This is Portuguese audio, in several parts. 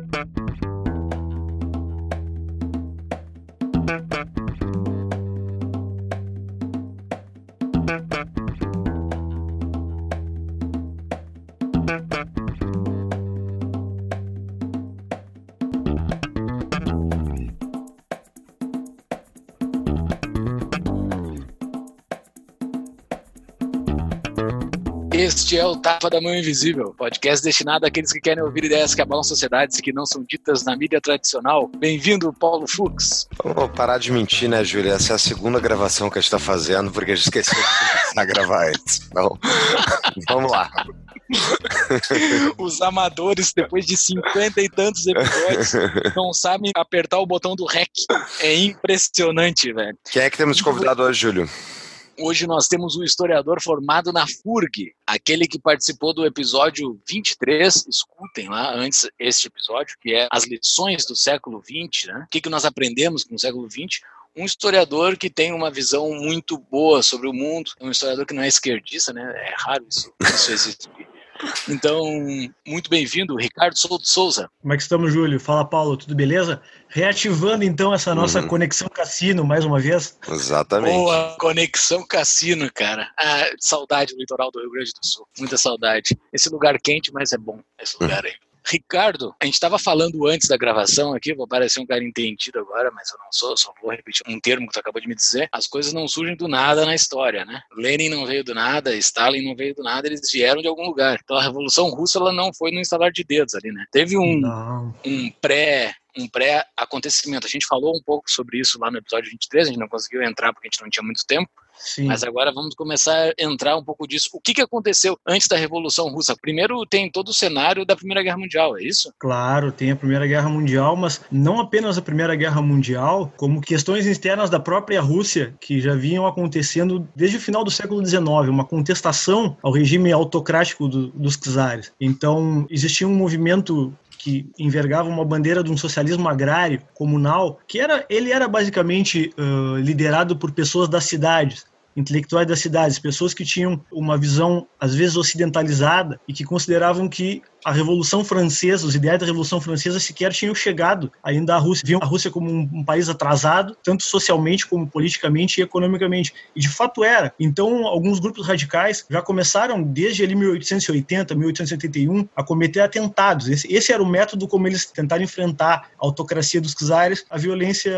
Música Este é o Tapa da Mão Invisível, podcast destinado àqueles que querem ouvir ideias que abalam sociedades que não são ditas na mídia tradicional. Bem-vindo, Paulo Fux. Vamos parar de mentir, né, Júlia? Essa é a segunda gravação que a gente tá fazendo, porque a gente esqueceu de começar a gravar antes. Então, vamos lá. Os amadores, depois de cinquenta e tantos episódios, não sabem apertar o botão do REC. É impressionante, velho. Quem é que temos de convidado hoje, Júlio? Hoje nós temos um historiador formado na FURG, aquele que participou do episódio 23, escutem lá antes este episódio, que é as lições do século XX, né? O que, que nós aprendemos com o século XX? um historiador que tem uma visão muito boa sobre o mundo, um historiador que não é esquerdista, né? É raro isso, isso existir. Então, muito bem-vindo, Ricardo Souto Souza. Como é que estamos, Júlio? Fala, Paulo, tudo beleza? Reativando então essa nossa uhum. conexão cassino mais uma vez. Exatamente. Boa conexão cassino, cara. Ah, saudade do litoral do Rio Grande do Sul. Muita saudade. Esse lugar quente, mas é bom esse lugar aí. Ricardo, a gente estava falando antes da gravação aqui, vou parecer um cara entendido agora, mas eu não sou, só vou repetir um termo que tu acabou de me dizer. As coisas não surgem do nada na história, né? Lenin não veio do nada, Stalin não veio do nada, eles vieram de algum lugar. Então a Revolução Russa ela não foi no instalar de dedos ali, né? Teve um, um pré um pré-acontecimento. A gente falou um pouco sobre isso lá no episódio 23, a gente não conseguiu entrar porque a gente não tinha muito tempo, Sim. Mas agora vamos começar a entrar um pouco disso. O que, que aconteceu antes da Revolução Russa? Primeiro tem todo o cenário da Primeira Guerra Mundial, é isso? Claro, tem a Primeira Guerra Mundial, mas não apenas a Primeira Guerra Mundial, como questões externas da própria Rússia, que já vinham acontecendo desde o final do século XIX, uma contestação ao regime autocrático do, dos czares. Então, existia um movimento que envergava uma bandeira de um socialismo agrário comunal, que era ele era basicamente uh, liderado por pessoas das cidades, intelectuais das cidades, pessoas que tinham uma visão às vezes ocidentalizada e que consideravam que a Revolução Francesa, os ideais da Revolução Francesa sequer tinham chegado ainda à Rússia. Viam a Rússia como um, um, país atrasado, tanto socialmente como politicamente e economicamente. E de fato era. Então, alguns grupos radicais já começaram desde ali 1880, 1881 a cometer atentados. Esse, esse era o método como eles tentaram enfrentar a autocracia dos czares, a violência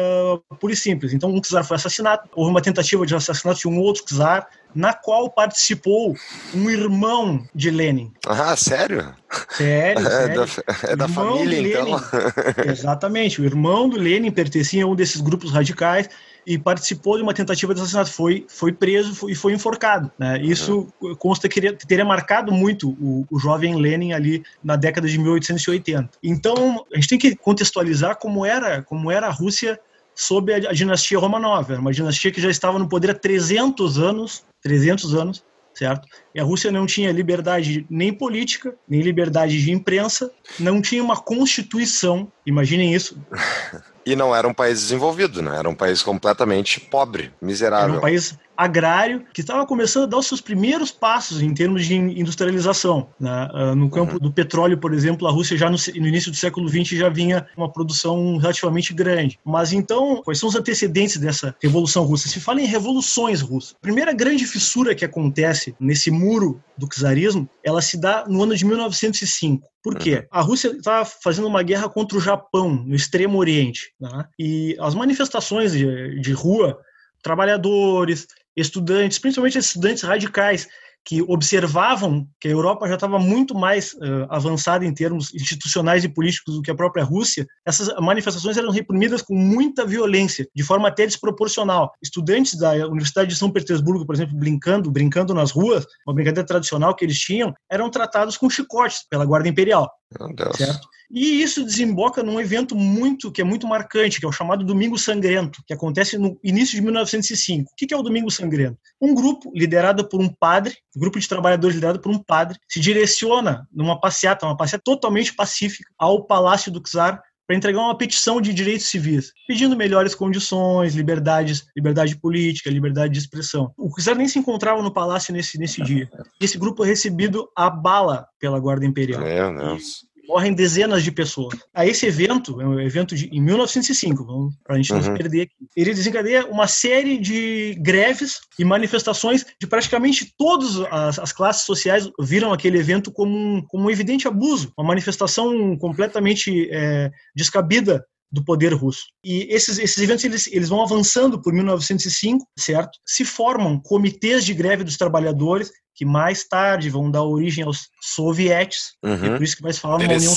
pura e simples. Então, um czar foi assassinado, houve uma tentativa de assassinato de um outro czar, na qual participou um irmão de Lenin. Ah, sério? Sério, sério. É da, é da família, então. Exatamente. O irmão do Lenin pertencia a um desses grupos radicais e participou de uma tentativa de assassinato. Foi, foi preso e foi enforcado. Né? Isso uhum. consta que teria marcado muito o, o, jovem Lenin ali na década de 1880. Então, a gente tem que contextualizar como era, como era a Rússia sob a, a dinastia Romanov. Era uma dinastia que já estava no poder há 300 anos 300 anos, certo? E a Rússia não tinha liberdade nem política, nem liberdade de imprensa, não tinha uma constituição, imaginem isso. E não era um país desenvolvido, né? Era um país completamente pobre, miserável. Era um país agrário que estava começando a dar os seus primeiros passos em termos de industrialização. Né? Ah, no campo uhum. do petróleo, por exemplo, a Rússia já no, no, início do século XX já vinha uma produção relativamente grande. Mas então, quais são os antecedentes dessa revolução russa? Se fala em revoluções russas. A primeira grande fissura que acontece nesse muro do czarismo, ela se dá no ano de 1905. Por quê? Uhum. A Rússia estava fazendo uma guerra contra o Japão, no Extremo Oriente. Né? E as manifestações de, de rua, trabalhadores, estudantes, principalmente estudantes radicais, que observavam que a Europa já estava muito mais uh, avançada em termos institucionais e políticos do que a própria Rússia, essas manifestações eram reprimidas com muita violência, de forma até desproporcional. Estudantes da Universidade de São Petersburgo, por exemplo, brincando, brincando nas ruas, uma brincadeira tradicional que eles tinham, eram tratados com chicotes pela Guarda Imperial. Meu Deus. Certo? E isso desemboca num evento muito que é muito marcante, que é o chamado Domingo Sangrento, que acontece no início de 1905. O que é o Domingo Sangrento? Um grupo liderado por um padre, um grupo de trabalhadores liderado por um padre, se direciona numa passeata, uma passeata totalmente pacífica, ao Palácio do Czar para entregar uma petição de direitos civis, pedindo melhores condições, liberdades, liberdade política, liberdade de expressão. O czar nem se encontrava no palácio nesse, nesse dia. Esse grupo é recebido a bala pela Guarda Imperial. Meu Deus morrem dezenas de pessoas. A esse evento, é um evento de, em 1905, vamos, pra gente não se Uhum. perder aqui, ele desencadeia uma série de greves e manifestações de praticamente todas as, as classes sociais viram aquele evento como um, como um evidente abuso, uma manifestação completamente é, descabida do poder russo. E esses, esses eventos eles, eles vão avançando por 1905, certo? Se formam comitês de greve dos trabalhadores que mais tarde vão dar origem aos sovietes. É Uhum. por isso que vai se falar uma União.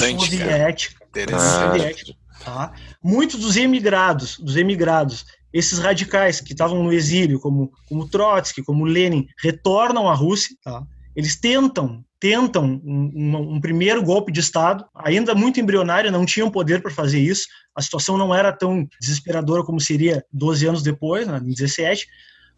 Soviética, tá? Muitos dos emigrados, dos emigrados, esses radicais que estavam no exílio, como, como Trotsky, como Lenin, retornam à Rússia. Tá? Eles tentam tentam um, um- um primeiro golpe de Estado, ainda muito embrionário, não tinham poder para fazer isso. A situação não era tão desesperadora como seria 12 anos depois, né, em 17,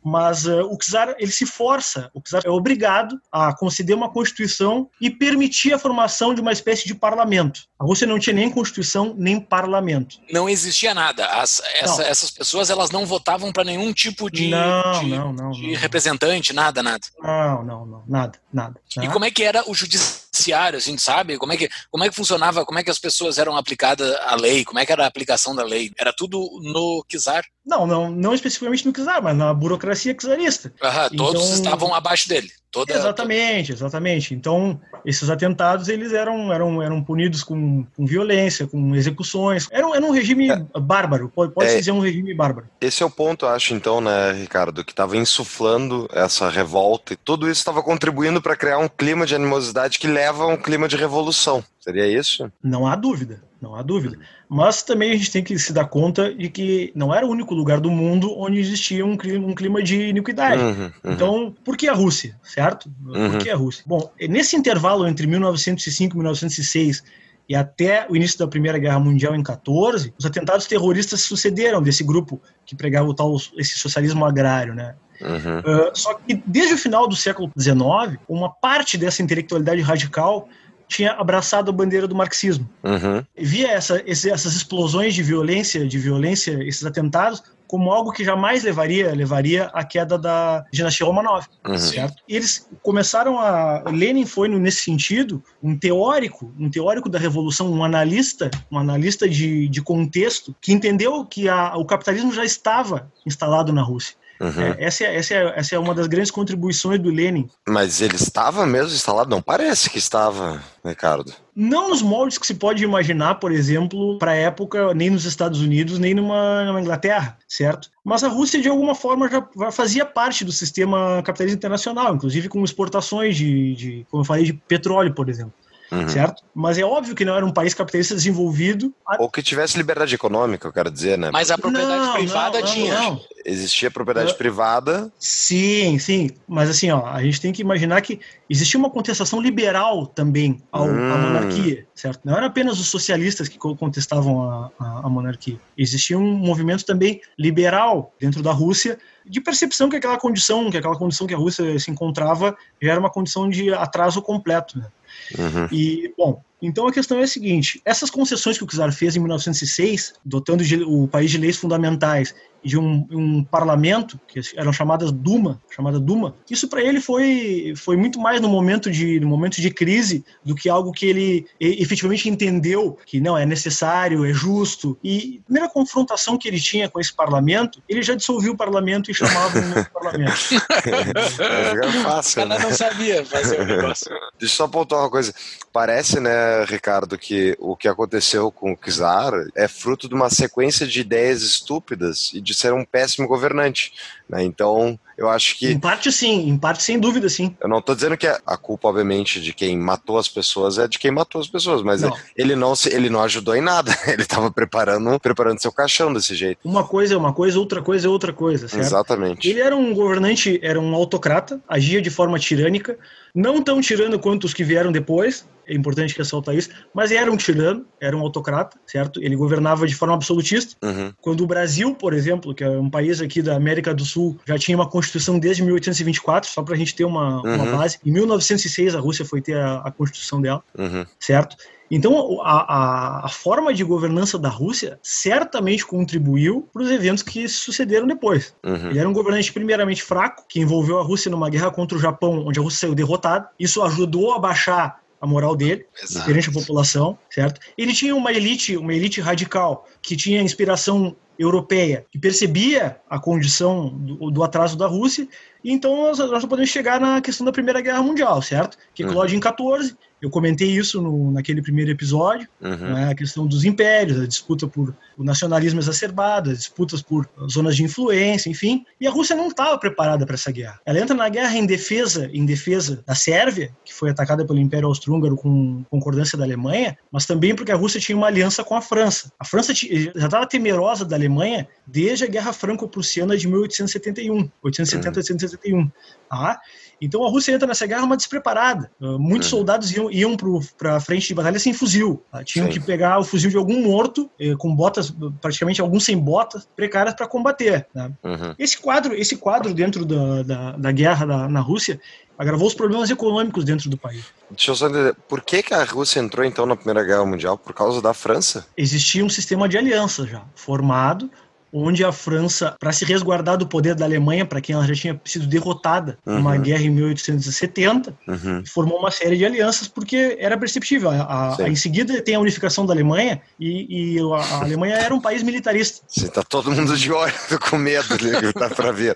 mas uh, o czar ele se força, o czar é obrigado a conceder uma constituição e permitir a formação de uma espécie de parlamento. A Rússia não tinha nem constituição nem parlamento. Não existia nada. As- essa- Não. essas pessoas elas não votavam para nenhum tipo de, não, de- não, de representante, nada, nada. não, não, não, nada, nada. E como é que era o judiciário, a gente sabe? Como é que como é que funcionava? Como é que as pessoas eram aplicadas a lei? Como é que era a aplicação da lei? Era tudo no czar. Não, não, não especificamente no czar, mas na burocracia czarista. Aham, todos Então- estavam abaixo dele. Toda, Exatamente, exatamente. Então, esses atentados, eles eram, eram, eram punidos com, com violência, com execuções. Era, um- era um regime bárbaro, pode, pode É. dizer um regime bárbaro. Esse é o ponto, eu acho, então, né, Ricardo, que estava insuflando essa revolta e tudo isso estava contribuindo para criar um clima de animosidade que leva a um clima de revolução. Seria isso? Não há dúvida, não há dúvida. Mas também a gente tem que se dar conta de que não era o único lugar do mundo onde existia um clima, um clima de iniquidade. Uhum, uhum. Então, por que a Rússia, certo? Uhum. Por que a Rússia? Bom, nesse intervalo entre 1905 e 1906 e até o início da Primeira Guerra Mundial em 14, os atentados terroristas sucederam desse grupo que pregava o tal esse socialismo agrário, né? Uhum. Uh, só que desde o final do século XIX, uma parte dessa intelectualidade radical tinha abraçado a bandeira do marxismo Uhum. via essa, esse- essas explosões de violência, de violência, esses atentados, como algo que jamais levaria levaria à queda da dinastia Romanov, Uhum. certo? E eles começaram a Lenin foi nesse sentido um teórico, um teórico da revolução, um analista, um analista de, de contexto que entendeu que a- o capitalismo já estava instalado na Rússia. Uhum. É, essa, é, essa, é, essa é uma das grandes contribuições do Lenin. Mas ele estava mesmo instalado? Não parece que estava, Ricardo. Não nos moldes que se pode imaginar, por exemplo, para a época, nem nos Estados Unidos, nem numa, numa Inglaterra, certo? Mas a Rússia, de alguma forma, já, fazia parte do sistema capitalista internacional, inclusive com exportações de, de, como eu falei, de petróleo, por exemplo, Uhum. certo? Mas é óbvio que não era um país capitalista desenvolvido. Ou que tivesse liberdade econômica, eu quero dizer, né? Mas a propriedade Não, privada não, não, tinha. não. Existia propriedade Eu- privada. Sim, sim. Mas assim, ó, a gente tem que imaginar que existia uma contestação liberal também ao, à Hum. monarquia, certo? Não eram apenas os socialistas que co- contestavam a, a, a monarquia. Existia um movimento também liberal dentro da Rússia de percepção que aquela condição, que aquela condição que a Rússia se encontrava já era uma condição de atraso completo, né? Uhum. E, bom, então a questão é a seguinte: essas concessões que o czar fez em 1906, dotando de- o país de leis fundamentais e de um, um parlamento, que eram chamadas Duma, chamada Duma, isso para ele foi, foi muito mais no momento, de, no momento de crise do que algo que ele efetivamente entendeu que não é necessário, é justo. E a primeira confrontação que ele tinha com esse parlamento, ele já dissolveu o parlamento e chamava um novo parlamento. É O fácil, cara né? não sabia fazer o negócio. Deixa eu só apontar uma coisa. Parece, né, Ricardo, que o que aconteceu com o Czar é fruto de uma sequência de ideias estúpidas e de ser um péssimo governante. Né? Então, eu acho que. Em parte sim, em parte sem dúvida sim. Eu não estou dizendo que a culpa, obviamente, de quem matou as pessoas é de quem matou as pessoas, mas Não. ele não se, ele não ajudou em nada. Ele estava preparando, preparando seu caixão desse jeito. Uma coisa é uma coisa, outra coisa é outra coisa, certo? Exatamente. Ele era um governante, era um autocrata, agia de forma tirânica, não tão tirano quanto os que vieram depois, é importante ressaltar isso, mas era um tirano, era um autocrata, certo? Ele governava de forma absolutista. Uhum. Quando o Brasil, por exemplo, que é um país aqui da América do Sul, já tinha uma constituição desde 1824, só para a gente ter uma, uma Uhum. base, em 1906 a Rússia foi ter a, a constituição dela Uhum. certo? Então, a, a, a forma de governança da Rússia certamente contribuiu para os eventos que sucederam depois. Uhum. Ele era um governante primeiramente fraco, que envolveu a Rússia numa guerra contra o Japão, onde a Rússia saiu derrotada. Isso ajudou a baixar a moral dele, Exato. perante a população, certo? Ele tinha uma elite, uma elite radical, que tinha inspiração europeia, que percebia a condição do, do atraso da Rússia, e então nós, nós podemos chegar na questão da Primeira Guerra Mundial, certo? Que Uhum. eclode em 14, eu comentei isso no, naquele primeiro episódio, Uhum. né, a questão dos impérios, a disputa por o nacionalismo exacerbado, as disputas por zonas de influência, enfim. E a Rússia não estava preparada para essa guerra. Ela entra na guerra em defesa, em defesa da Sérvia, que foi atacada pelo Império Austro-Húngaro com concordância da Alemanha, mas também porque a Rússia tinha uma aliança com a França. A França já estava temerosa da Alemanha desde a Guerra Franco-Prussiana de 1871, 1870-1871. Tá? Então a Rússia entra nessa guerra uma despreparada. Uh, muitos Uhum. soldados iam, iam para a frente de batalha sem fuzil. tá? Tinham Sim. que pegar o fuzil de algum morto, eh, com botas, praticamente alguns sem botas, precárias para combater. né? Uhum. Esse quadro, esse quadro dentro da, da, da guerra da- na Rússia agravou os problemas econômicos dentro do país. Deixa eu só entender, por que, que a Rússia entrou então na Primeira Guerra Mundial? Por causa da França? Existia um sistema de aliança já formado, onde a França, para se resguardar do poder da Alemanha, para quem ela já tinha sido derrotada numa Uhum. guerra em 1870, Uhum. formou uma série de alianças porque era perceptível. A, a- em seguida tem a unificação da Alemanha e, e a, a Alemanha era um país militarista. Sim, tá todo mundo de olho, com medo, né, dá pra ver.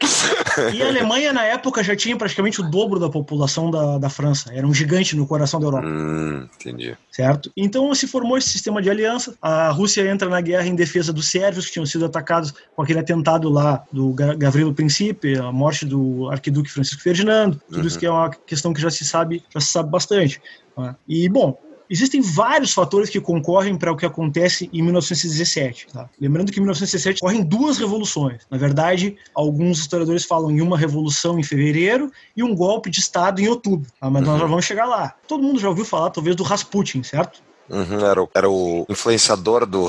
E a Alemanha, na época, já tinha praticamente o dobro da população da, da França. Era um gigante no coração da Europa. Hum, entendi. certo? Então se formou esse sistema de aliança. A Rússia entra na guerra em defesa dos sérvios que tinham sido atacados com aquele atentado lá do Ga- Gavrilo Principe, a morte do arquiduque Francisco Ferdinando. Tudo isso Uhum. que é uma questão que já se sabe, já se sabe bastante. né? E bom. Existem vários fatores que concorrem para o que acontece em 1917. tá? Lembrando que em 1917 ocorrem duas revoluções. Na verdade, alguns historiadores falam em uma revolução em fevereiro e um golpe de Estado em outubro. tá? Mas nós Uhum. já vamos chegar lá. Todo mundo já ouviu falar, talvez, do Rasputin, certo? Uhum, era, o, era o influenciador do,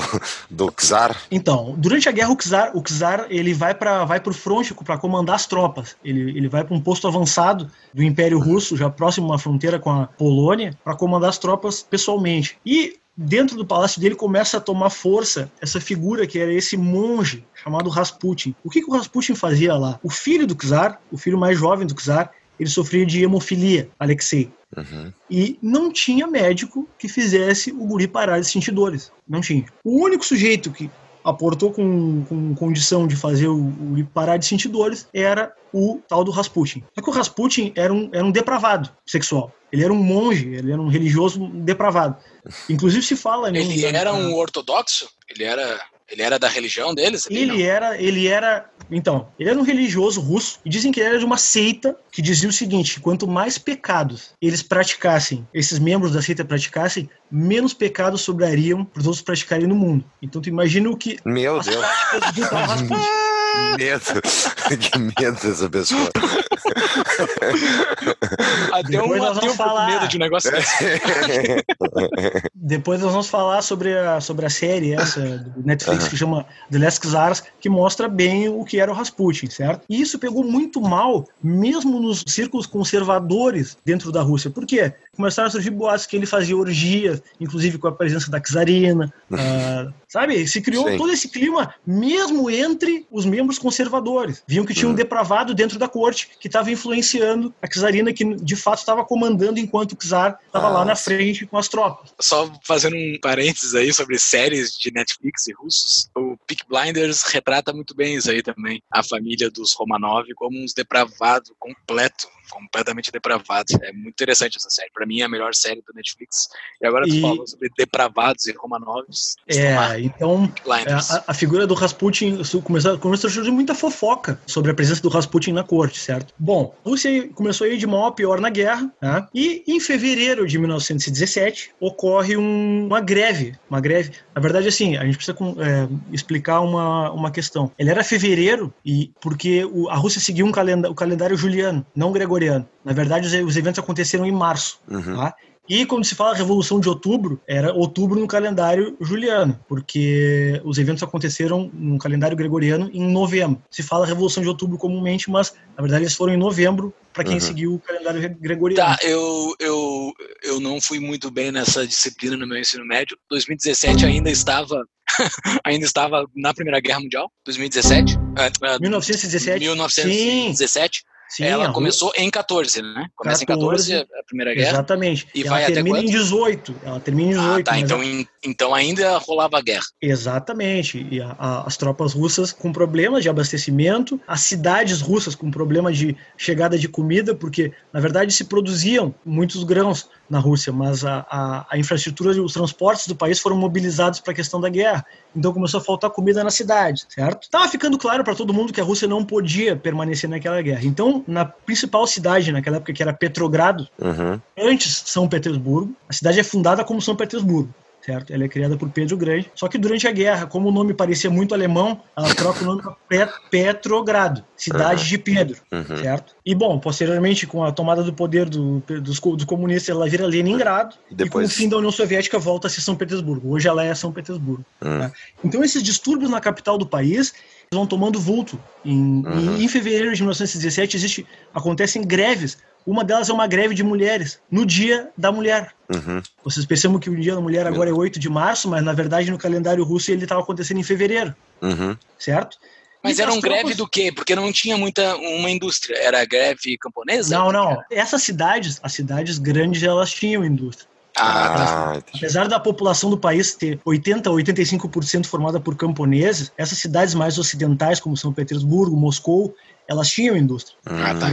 do Czar. Então, durante a guerra, o czar, o czar ele vai para vai o fronte para comandar as tropas. Ele, ele vai para um posto avançado do Império Russo, já próximo à fronteira com a Polônia, para comandar as tropas pessoalmente. E dentro do palácio dele começa a tomar força essa figura que era esse monge chamado Rasputin. O que, que o Rasputin fazia lá? O filho do czar, o filho mais jovem do czar, ele sofria de hemofilia, Alexei. Uhum. E não tinha médico que fizesse o guri parar de sentir dores. Não tinha. O único sujeito que aportou com, com condição de fazer o, o guri parar de sentir dores era o tal do Rasputin. Só que o Rasputin era um, era um depravado sexual. Ele era um monge, ele era um religioso depravado. Inclusive se fala... né, Ele era um ortodoxo? Ele era, ele era da religião deles? não? Ele era, ele era, então, ele era um religioso russo e dizem que ele era de uma seita que dizia o seguinte: quanto mais pecados eles praticassem, esses membros da seita praticassem, menos pecados sobrariam para os outros praticarem no mundo. Então tu imagina o que Meu as Deus, práticas medo. que medo dessa pessoa. Até um Depois nós vamos falar. medo de um negócio desse. Depois nós vamos falar sobre a, sobre a série essa do Netflix que chama The Last Czars, que mostra bem o que era o Rasputin, certo? E isso pegou muito mal, mesmo nos círculos conservadores dentro da Rússia. Por quê? Começaram a surgir boatos que ele fazia orgias, inclusive com a presença da czarina, ah, sabe? Se criou Sim. todo esse clima, mesmo entre os membros conservadores. Viam que tinha um Uhum. depravado dentro da corte que estava influenciando a czarina, que de fato estava comandando enquanto o czar estava lá Ah, na sim. frente com as tropas. Só fazendo um parênteses aí sobre séries de Netflix e russos, o Peak Blinders retrata muito bem isso aí também. A família dos Romanov como uns depravados completo, completamente depravados. É muito interessante essa série. Pra mim é a melhor série da Netflix. E agora tu E- falou sobre depravados e Romanovs. É, então Blinders. a, a figura do Rasputin começou, começou a surgir muita fofoca sobre a presença do Rasputin na corte, certo? Bom, a Rússia começou a ir de mal a pior na guerra, né? e em fevereiro de 1917 ocorre um- uma greve, uma greve. Na verdade, assim, a gente precisa é, explicar uma, uma questão. Ele era fevereiro e porque o- a Rússia seguiu um calenda, o calendário juliano, não gregoriano. Na verdade, os, os eventos aconteceram em março. Uhum. Tá? E quando se fala Revolução de Outubro, era outubro no calendário juliano, porque os eventos aconteceram no calendário gregoriano em novembro. Se fala Revolução de Outubro comumente, mas na verdade eles foram em novembro para quem Uhum. seguiu o calendário re- gregoriano. Tá, eu, eu, eu não fui muito bem nessa disciplina no meu ensino médio. 2017 ainda estava ainda estava na Primeira Guerra Mundial. 2017? Ah, ah, 1917? 1917. Sim, ela começou em 14, né? Começa 14, em 14 a Primeira Guerra. Exatamente. E ela vai termina até em 18. Ela termina em 18. Ah, tá. Então, então ainda rolava a guerra. Exatamente. E a, a, as tropas russas com problemas de abastecimento, as cidades russas com problemas de chegada de comida, porque na verdade se produziam muitos grãos na Rússia, mas a, a, a infraestrutura e os transportes do país foram mobilizados para a questão da guerra. Então começou a faltar comida na cidade, certo? Estava ficando claro para todo mundo que a Rússia não podia permanecer naquela guerra. Então, na principal cidade naquela época, que era Petrogrado, uhum. antes São Petersburgo, a cidade é fundada como São Petersburgo certo? Ela é criada por Pedro Grande. Só que durante a guerra, como o nome parecia muito alemão, ela troca o nome para Petrogrado, cidade uhum. de Pedro, uhum. certo? E bom, posteriormente, com a tomada do poder do, dos, comunistas, ela vira Leningrado. Depois... E com o fim da União Soviética, volta a ser São Petersburgo. Hoje ela é São Petersburgo. Uhum. Tá? Então, esses distúrbios na capital do país vão tomando vulto. Em, uhum. em, fevereiro de 1917 existe, acontecem greves. Uma delas é uma greve de mulheres, no Dia da Mulher. Uhum. Vocês pensam que o Dia da Mulher agora é 8 de março, mas na verdade no calendário russo ele estava acontecendo em fevereiro. Uhum. Certo? Mas era um tropas... greve do quê? Porque não tinha muita uma indústria. Era greve camponesa? Não, não. Essas cidades, as cidades grandes, elas tinham indústria. Ah, ah Apesar da população do país ter 80 a 85% formada por camponeses, essas cidades mais ocidentais, como São Petersburgo, Moscou, elas tinham indústria. Ah, tá.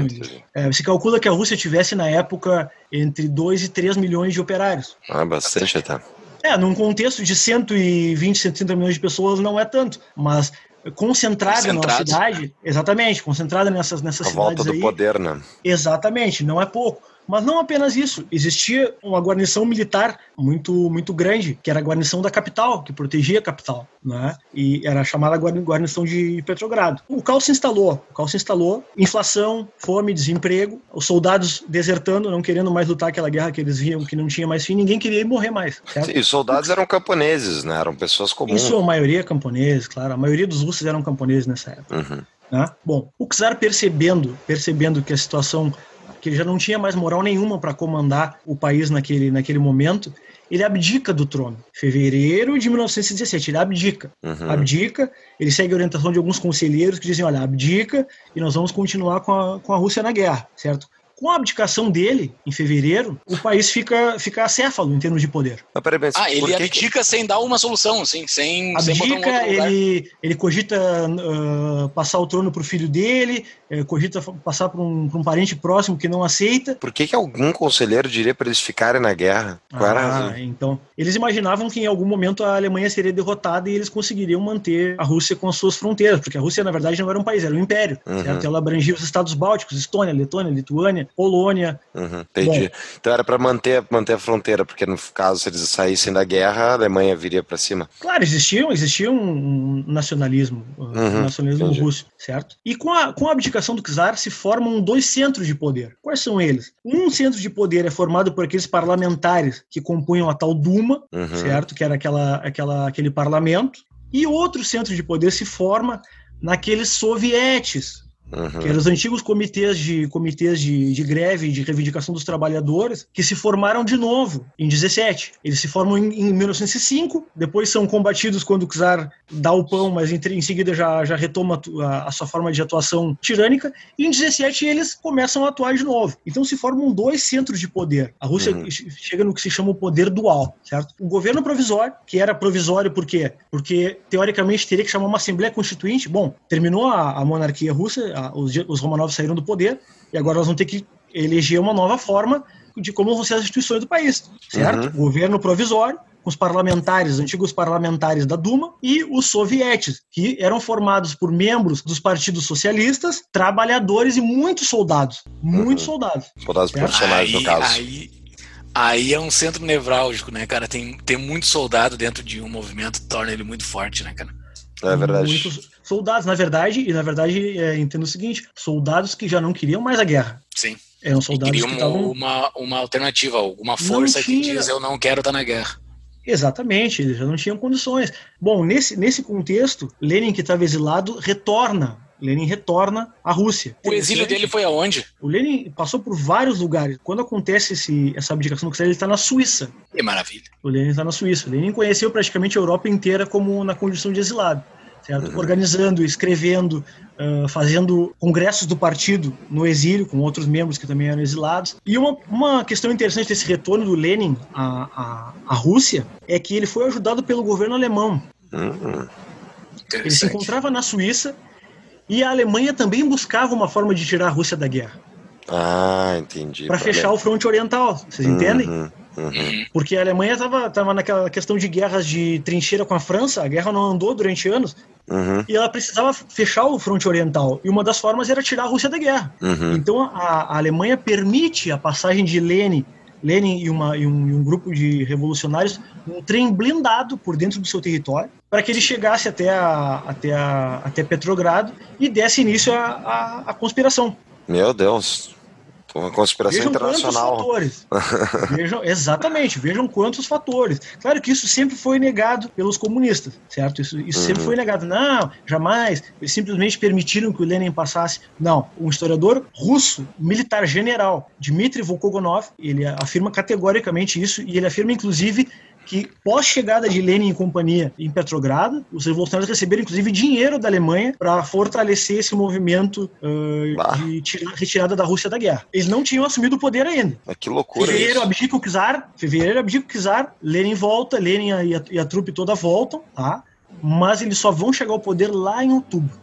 É, se calcula que a Rússia tivesse, na época, entre 2 e 3 milhões de operários. Ah, bastante até. É, num contexto de 120, 130 milhões de pessoas não é tanto, mas concentrada na cidade, exatamente, concentrada nessas, nessas a cidades volta do aí, poder, né? Exatamente, não é pouco. Mas não apenas isso, existia uma guarnição militar muito muito grande, que era a guarnição da capital, que protegia a capital, né? E era chamada guarnição de Petrogrado. O caos se instalou, o caos se instalou, inflação, fome, desemprego, os soldados desertando, não querendo mais lutar aquela guerra que eles viam que não tinha mais fim, ninguém queria morrer mais. Certo? Sim, os soldados eram camponeses, né? Eram pessoas comuns. Isso, a maioria camponeses, claro. A maioria dos russos eram camponeses nessa época. Uhum. Né? Bom, o czar percebendo, percebendo que a situação que ele já não tinha mais moral nenhuma para comandar o país naquele, naquele momento, ele abdica do trono. Fevereiro de 1917, ele abdica. Uhum. Abdica, ele segue a orientação de alguns conselheiros que dizem: olha, abdica e nós vamos continuar com a, com a Rússia na guerra, certo? Com a abdicação dele, em fevereiro, o país fica, fica acéfalo em termos de poder. Mas peraí, mas ah, ele abdica que... sem dar uma solução, assim, sem, abdica, sem botar um ele, ele cogita uh, passar o trono para o filho dele, uh, cogita passar para um, um, parente próximo que não aceita. Por que, que algum conselheiro diria para eles ficarem na guerra? Qual ah, então, eles imaginavam que em algum momento a Alemanha seria derrotada e eles conseguiriam manter a Rússia com as suas fronteiras, porque a Rússia, na verdade, não era um país, era um império. Uhum. Certo? Ela abrangia os estados bálticos, Estônia, Letônia, Lituânia, Polônia. Uhum, entendi. Bom, então era para manter, manter a fronteira, porque no caso, se eles saíssem da guerra, a Alemanha viria para cima. Claro, existia, existia um nacionalismo, um uhum, nacionalismo entendi. russo, certo? E com a, com a abdicação do czar se formam dois centros de poder. Quais são eles? Um centro de poder é formado por aqueles parlamentares que compunham a tal Duma, uhum. certo? Que era aquela, aquela, aquele parlamento. E outro centro de poder se forma naqueles sovietes, Uhum. que eram os antigos comitês de comitês de, de greve de reivindicação dos trabalhadores que se formaram de novo em 17. Eles se formam em, em 1905, depois são combatidos quando o czar dá o pão, mas em, em seguida já, já retoma a, a, sua forma de atuação tirânica, e em 17 eles começam a atuar de novo. Então se formam dois centros de poder. A Rússia uhum. chega no que se chama o poder dual, certo? O governo provisório, que era provisório por quê? Porque teoricamente teria que chamar uma assembleia constituinte. Bom, terminou a, a monarquia russa, os, os Romanov saíram do poder e agora nós vamos ter que eleger uma nova forma de como vão ser as instituições do país, certo? Uhum. Governo provisório, com os parlamentares, antigos parlamentares da Duma, e os sovietes, que eram formados por membros dos partidos socialistas, trabalhadores e muitos soldados. Muitos uhum. soldados. Soldados certo? profissionais, aí, no caso. Aí, aí é um centro nevrálgico, né, cara? Tem, tem muito soldado dentro de um movimento, torna ele muito forte, né, cara? É verdade. Muitos soldados, na verdade, e na verdade é, entendo o seguinte: soldados que já não queriam mais a guerra. Sim. Eram soldados e que estavam. Uma, uma alternativa, alguma força tinha... que diz eu não quero estar na guerra. Exatamente, eles já não tinham condições. Bom, nesse, nesse contexto, Lenin, que estava exilado, retorna Lenin retorna à Rússia. O exílio dele foi aonde? O Lenin passou por vários lugares. Quando acontece esse, essa abdicação do czar, ele está na Suíça. Que maravilha. O Lenin está na Suíça. O Lenin conheceu praticamente a Europa inteira como na condição de exilado. Certo? Uhum. Organizando, escrevendo, uh, fazendo congressos do partido no exílio, com outros membros que também eram exilados. E uma, uma questão interessante desse retorno do Lenin à, à, à Rússia é que ele foi ajudado pelo governo alemão. Uhum. Ele se encontrava na Suíça e a Alemanha também buscava uma forma de tirar a Rússia da guerra. Ah, entendi. Para fechar o fronte oriental, vocês uhum. entendem? Uhum. Porque a Alemanha estava tava naquela questão de guerras de trincheira com a França, a guerra não andou durante anos, uhum. e ela precisava fechar o fronte oriental. E uma das formas era tirar a Rússia da guerra. Uhum. Então a, a, Alemanha permite a passagem de Lenin, Lenin e, uma, e, um, e um grupo de revolucionários, um trem blindado por dentro do seu território, para que ele chegasse até, a, até, a, até Petrogrado e desse início à conspiração. Meu Deus, uma conspiração vejam internacional. Quantos fatores. vejam, exatamente, vejam quantos fatores. Claro que isso sempre foi negado pelos comunistas, certo? Isso, isso uhum. sempre foi negado. Não, jamais. Eles simplesmente permitiram que o Lenin passasse. Não. Um historiador russo, militar general, Dmitry Volkogonov, ele afirma categoricamente isso e ele afirma, inclusive, que pós chegada de Lenin e companhia em Petrogrado, os revolucionários receberam inclusive dinheiro da Alemanha para fortalecer esse movimento uh, de tirar, retirada da Rússia da guerra. Eles não tinham assumido o poder ainda. Mas que loucura Fevereiro isso. abdica o czar, fevereiro abdica o czar, Lenin volta, Lenin e a, e a trupe toda voltam, tá? Mas eles só vão chegar ao poder lá em outubro.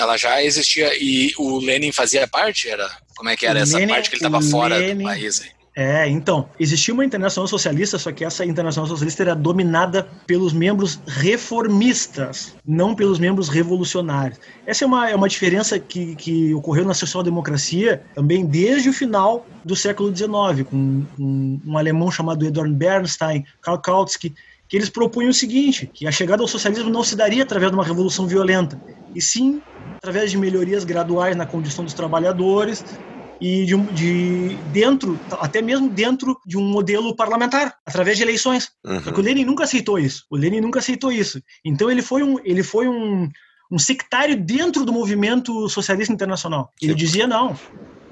Ela já existia e o Lenin fazia parte? Era como é que era o essa Lenin, parte que ele estava fora Lenin, do país? Aí? É, então, existia uma internacional socialista, só que essa internacional socialista era dominada pelos membros reformistas, não pelos membros revolucionários. Essa é uma, é uma diferença que, que ocorreu na social-democracia também desde o final do século XIX, com, com um alemão chamado Eduard Bernstein, Karl Kautsky, que eles propunham o seguinte, que a chegada ao socialismo não se daria através de uma revolução violenta, e sim através de melhorias graduais na condição dos trabalhadores e de, de dentro, até mesmo dentro de um modelo parlamentar, através de eleições. Uhum. Só que o Lenin nunca aceitou isso. O Lenin nunca aceitou isso. Então ele foi um, ele foi um, um sectário dentro do movimento socialista internacional. Ele dizia não.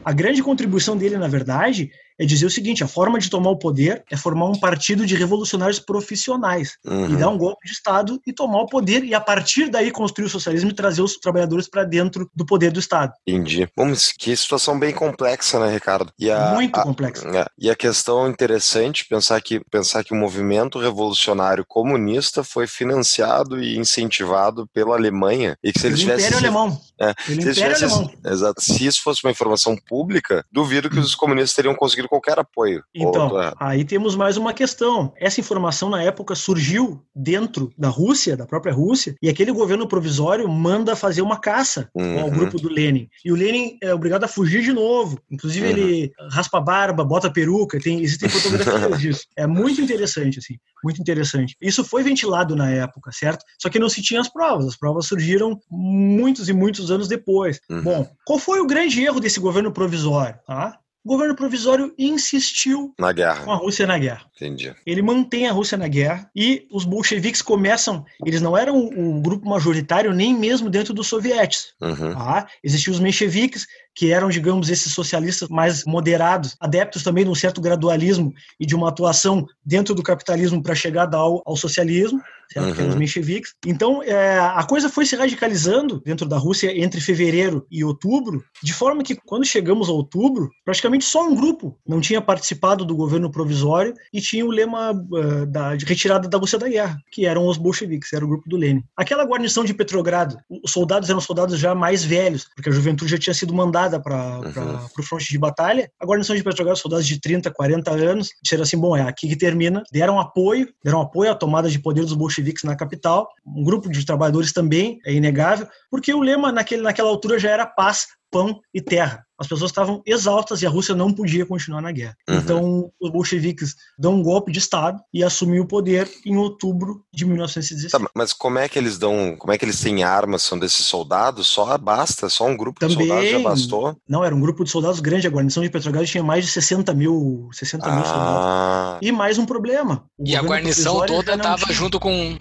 A grande contribuição dele, na verdade, é dizer o seguinte: a forma de tomar o poder é formar um partido de revolucionários profissionais uhum. e dar um golpe de Estado e tomar o poder e a partir daí construir o socialismo e trazer os trabalhadores para dentro do poder do Estado. Entendi. Vamos, que situação bem complexa, né, Ricardo? E a, Muito a, complexa. A, e a questão interessante pensar que pensar que o movimento revolucionário comunista foi financiado e incentivado pela Alemanha e que se eles tivessem Império Alemão. É, se, Império Alemão. Exato. Se isso fosse uma informação pública, duvido que os comunistas teriam conseguido qualquer apoio. Então, aí temos mais uma questão. Essa informação na época surgiu dentro da Rússia, da própria Rússia, e aquele governo provisório manda fazer uma caça uhum. ao grupo do Lenin. E o Lenin é obrigado a fugir de novo. Inclusive, uhum. ele raspa a barba, bota a peruca, tem, existem fotografias disso. É muito interessante, assim, muito interessante. Isso foi ventilado na época, certo? Só que não se tinha as provas. As provas surgiram muitos e muitos anos depois. Uhum. Bom, qual foi o grande erro desse governo provisório? Tá? O governo provisório insistiu na guerra. com a Rússia na guerra. Entendi. Ele mantém a Rússia na guerra e os bolcheviques começam. Eles não eram o grupo majoritário nem mesmo dentro dos sovietes. Uhum. Tá? Existiam os mencheviques, que eram, digamos, esses socialistas mais moderados, adeptos também de um certo gradualismo e de uma atuação dentro do capitalismo para chegar ao, ao socialismo certo? Uhum. Que eram os mencheviques. Então, é, a coisa foi se radicalizando dentro da Rússia entre fevereiro e outubro, de forma que, quando chegamos a outubro, praticamente só um grupo não tinha participado do governo provisório e tinha o lema uh, da, de retirada da Rússia da guerra, que eram os bolcheviques, era o grupo do Lenin. Aquela guarnição de Petrogrado, os soldados eram soldados já mais velhos, porque a juventude já tinha sido mandada para uhum. o fronte de batalha. A guarnição de Petrogrado, soldados de 30, 40 anos, disseram assim: bom, é aqui que termina. Deram apoio, deram apoio à tomada de poder dos bolcheviques bolcheviques na capital, um grupo de trabalhadores também, é inegável, porque o lema naquele, naquela altura já era paz pão e terra. As pessoas estavam exaustas e a Rússia não podia continuar na guerra. Uhum. Então, os bolcheviques dão um golpe de Estado e assumem o poder em outubro de 1916. Tá, mas como é que eles dão, como é que eles têm armas? São desses soldados? Só basta? Só um grupo Também, de soldados já bastou? Não, era um grupo de soldados grande. A guarnição de Petrogrado tinha mais de 60 mil, 60 ah. mil soldados. E mais um problema. e a guarnição toda estava junto com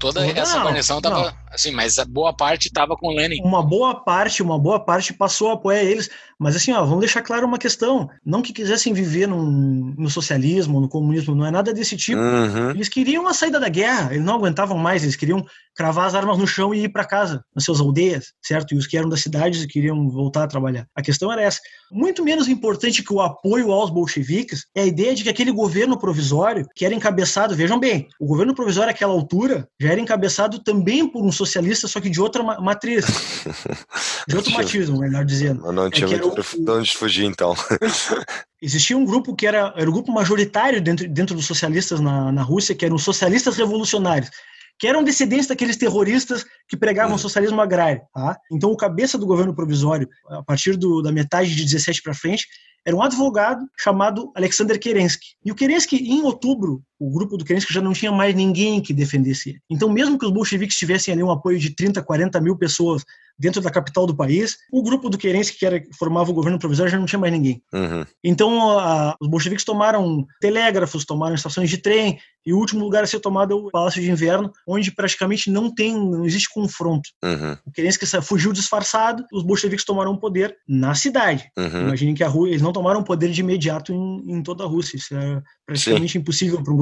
Toda não, essa guarnição tava, assim, mas a boa parte tava com Lenin. Uma boa parte, uma boa parte passou a apoiar eles, mas assim, ó, vamos deixar claro uma questão, não que quisessem viver num, no socialismo, no comunismo, não é nada desse tipo. Uhum. Eles queriam a saída da guerra, eles não aguentavam mais, eles queriam cravar as armas no chão e ir para casa, nas suas aldeias, certo? E os que eram das cidades queriam voltar a trabalhar. A questão era essa. Muito menos importante que o apoio aos bolcheviques é a ideia de que aquele governo provisório, que era encabeçado, vejam bem, o governo provisório àquela altura já era encabeçado também por um socialista, só que de outra matriz. De outro matismo, melhor dizendo. Não, tinha é muito o, de onde fugir, então. Existia um grupo que era, era o grupo majoritário dentro, dentro dos socialistas na, na Rússia, que eram os socialistas revolucionários que eram descendentes daqueles terroristas que pregavam o uhum. socialismo agrário. Tá? Então, o cabeça do governo provisório, a partir do, da metade de 17 para frente, era um advogado chamado Alexander Kerensky. E o Kerensky, em outubro, o grupo do Kerensky já não tinha mais ninguém que defendesse ele. Então, mesmo que os bolcheviques tivessem ali um apoio de 30, 40 mil pessoas dentro da capital do país, o grupo do Kerensky, que era, formava o governo provisório, já não tinha mais ninguém. Uhum. Então, a, os bolcheviques tomaram telégrafos, tomaram estações de trem, e o último lugar a ser tomado é o Palácio de Inverno, onde praticamente não tem, não existe confronto. Uhum. O Kerensky fugiu disfarçado, os bolcheviques tomaram o poder na cidade. Uhum. Imaginem que a rua, eles não tomaram poder de imediato em, em toda a Rússia. Isso é praticamente Sim. impossível para um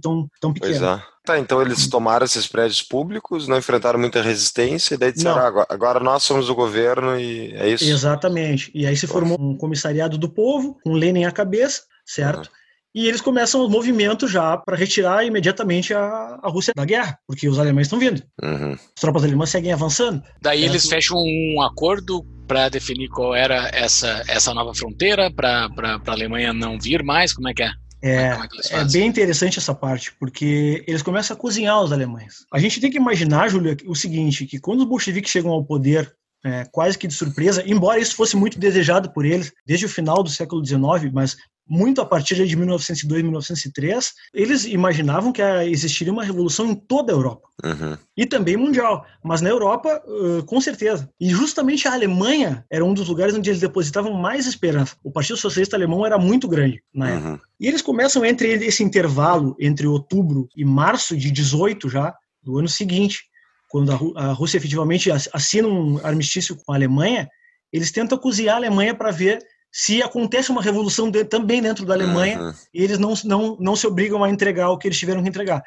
tão, tão pequeno. Pois é. Tá, então eles tomaram esses prédios públicos, não enfrentaram muita resistência, e daí disseram, ah, agora, agora, nós somos o governo e é isso? Exatamente. E aí se formou um comissariado do povo, com Lenin à cabeça, certo? Uhum. E eles começam o movimento já para retirar imediatamente a, a Rússia da guerra, porque os alemães estão vindo. Uhum. As tropas alemãs seguem avançando. Daí certo? eles fecham um acordo para definir qual era essa, essa nova fronteira, para a Alemanha não vir mais? Como é que é? É, é, é, bem interessante essa parte, porque eles começam a cozinhar os alemães. A gente tem que imaginar, Júlia, o seguinte, que quando os bolcheviques chegam ao poder é, quase que de surpresa, embora isso fosse muito desejado por eles desde o final do século XIX, mas muito a partir de 1902, 1903, eles imaginavam que existiria uma revolução em toda a Europa uhum. e também mundial, mas na Europa, com certeza. E justamente a Alemanha era um dos lugares onde eles depositavam mais esperança. O Partido Socialista Alemão era muito grande na uhum. época. E eles começam entre esse intervalo entre outubro e março de 18 já do ano seguinte, quando a Rússia efetivamente assina um armistício com a Alemanha, eles tentam cozinhar a Alemanha para ver se acontece uma revolução de, também dentro da Alemanha uhum. e eles não, não, não se obrigam a entregar o que eles tiveram que entregar.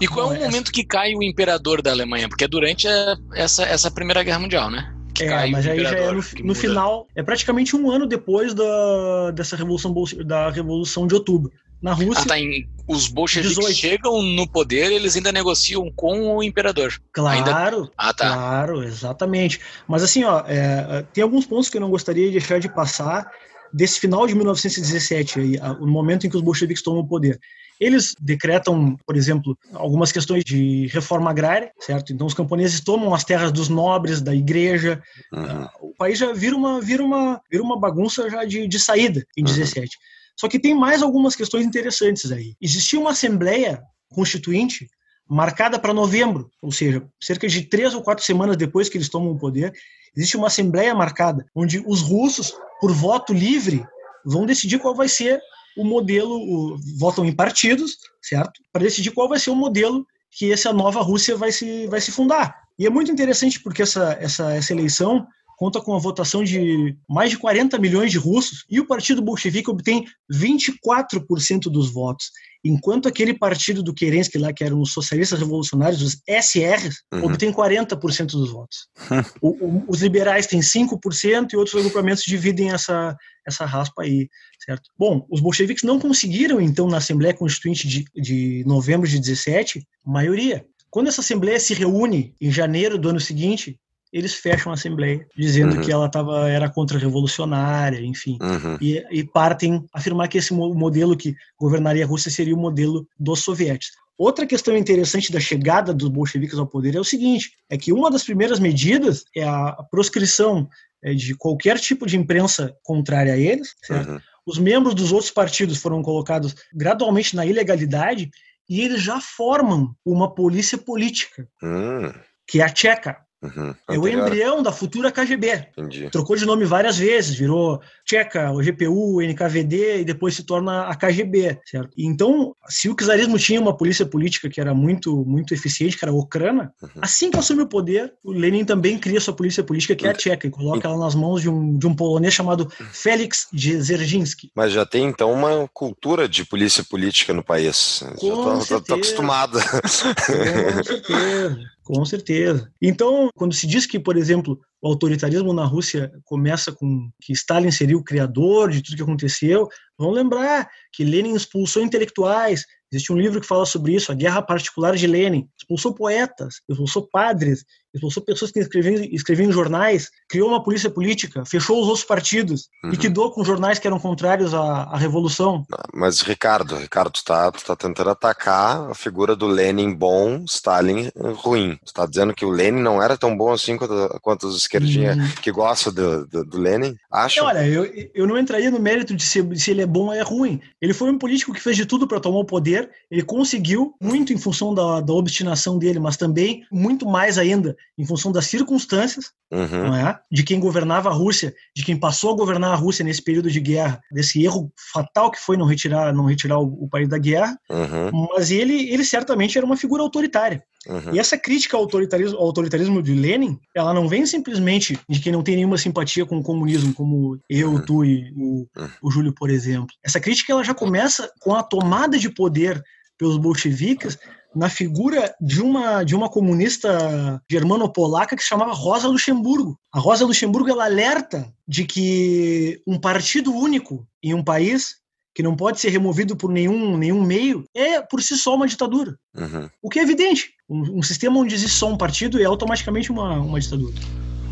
E qual é o momento que cai o imperador da Alemanha? Porque é durante a, essa, essa Primeira Guerra Mundial, né? Que é, mas aí já é no, no final, é praticamente um ano depois da, dessa revolução da revolução de outubro na Rússia. Ah, tá, em, os bolcheviques 18. chegam no poder, eles ainda negociam com o imperador. Claro, ainda... ah, tá. claro, exatamente. Mas assim, ó, é, tem alguns pontos que eu não gostaria de deixar de passar desse final de 1917, aí, o momento em que os bolcheviques tomam o poder. Eles decretam, por exemplo, algumas questões de reforma agrária, certo? Então os camponeses tomam as terras dos nobres, da igreja. Uhum. O país já vira uma, vira uma, vira uma bagunça já de, de saída em uhum. 17. Só que tem mais algumas questões interessantes aí. Existia uma assembleia constituinte marcada para novembro, ou seja, cerca de três ou quatro semanas depois que eles tomam o poder, existe uma assembleia marcada onde os russos, por voto livre, vão decidir qual vai ser o modelo, o, votam em partidos, certo? Para decidir qual vai ser o modelo que essa nova Rússia vai se, vai se fundar. E é muito interessante porque essa, essa, essa eleição conta com a votação de mais de 40 milhões de russos e o Partido Bolchevique obtém 24% dos votos, enquanto aquele partido do Kerensky lá, que eram os socialistas revolucionários, os SRs, uhum. obtém 40% dos votos. o, o, os liberais têm 5% e outros agrupamentos dividem essa, essa raspa aí, certo? Bom, os bolcheviques não conseguiram, então, na Assembleia Constituinte de, de novembro de 17, maioria. Quando essa Assembleia se reúne em janeiro do ano seguinte, eles fecham a Assembleia, dizendo uhum. que ela tava, era contra-revolucionária, enfim. Uhum. E, e, partem afirmar que esse modelo que governaria a Rússia seria o modelo dos soviéticos. Outra questão interessante da chegada dos bolcheviques ao poder é o seguinte: é que uma das primeiras medidas é a proscrição é, de qualquer tipo de imprensa contrária a eles, uhum. Os membros dos outros partidos foram colocados gradualmente na ilegalidade e eles já formam uma polícia política, hum. que é a tcheca. Uhum. É o embrião da futura KGB. Entendi. Trocou de nome várias vezes, virou Tcheca, o GPU, NKVD e depois se torna a KGB, certo? Então, se o czarismo tinha uma polícia política que era muito muito eficiente, que era a Ucrânia, uhum. assim que assume o poder, o Lenin também cria sua polícia política que é a Tcheca e coloca ela nas mãos de um, de um polonês chamado Felix Dzerzhinsky. Mas já tem então uma cultura de polícia política no país. Com já tô, tô, tô acostumado. Com certeza. Com certeza. Então, quando se diz que, por exemplo, o autoritarismo na Rússia começa com que Stalin seria o criador de tudo que aconteceu, vamos lembrar que Lenin expulsou intelectuais, Existe um livro que fala sobre isso, A Guerra Particular de Lenin. Expulsou poetas, expulsou padres, expulsou pessoas que escreviam, escreviam em jornais, criou uma polícia política, fechou os outros partidos, uhum. liquidou com jornais que eram contrários à, à Revolução. Mas, Ricardo, Ricardo, tu tá, tu tá tentando atacar a figura do Lenin bom, Stalin ruim. Tu tá dizendo que o Lenin não era tão bom assim quanto, quanto os esquerdinhas uhum. que gostam do, do, do Lenin? Acho. Olha, eu, eu não entraria no mérito de se, se ele é bom ou é ruim. Ele foi um político que fez de tudo para tomar o poder poder, ele conseguiu, muito em função da, da obstinação dele, mas também muito mais ainda em função das circunstâncias, uhum. não é? de quem governava a Rússia, de quem passou a governar a Rússia nesse período de guerra, desse erro fatal que foi não retirar, não retirar o, o país da guerra, uhum. mas ele, ele certamente era uma figura autoritária. Uhum. E essa crítica ao autoritarismo, ao autoritarismo de Lenin, ela não vem simplesmente de quem não tem nenhuma simpatia com o comunismo, como eu, uhum. tu e o, uhum. o Júlio, por exemplo. Essa crítica ela já começa com a tomada de poder pelos bolcheviques na figura de uma de uma comunista germano-polaca que se chamava Rosa Luxemburgo. A Rosa Luxemburgo ela alerta de que um partido único em um país que não pode ser removido por nenhum, nenhum meio, é por si só uma ditadura. Uhum. O que é evidente. Um, um, sistema onde existe só um partido é automaticamente uma, uma ditadura.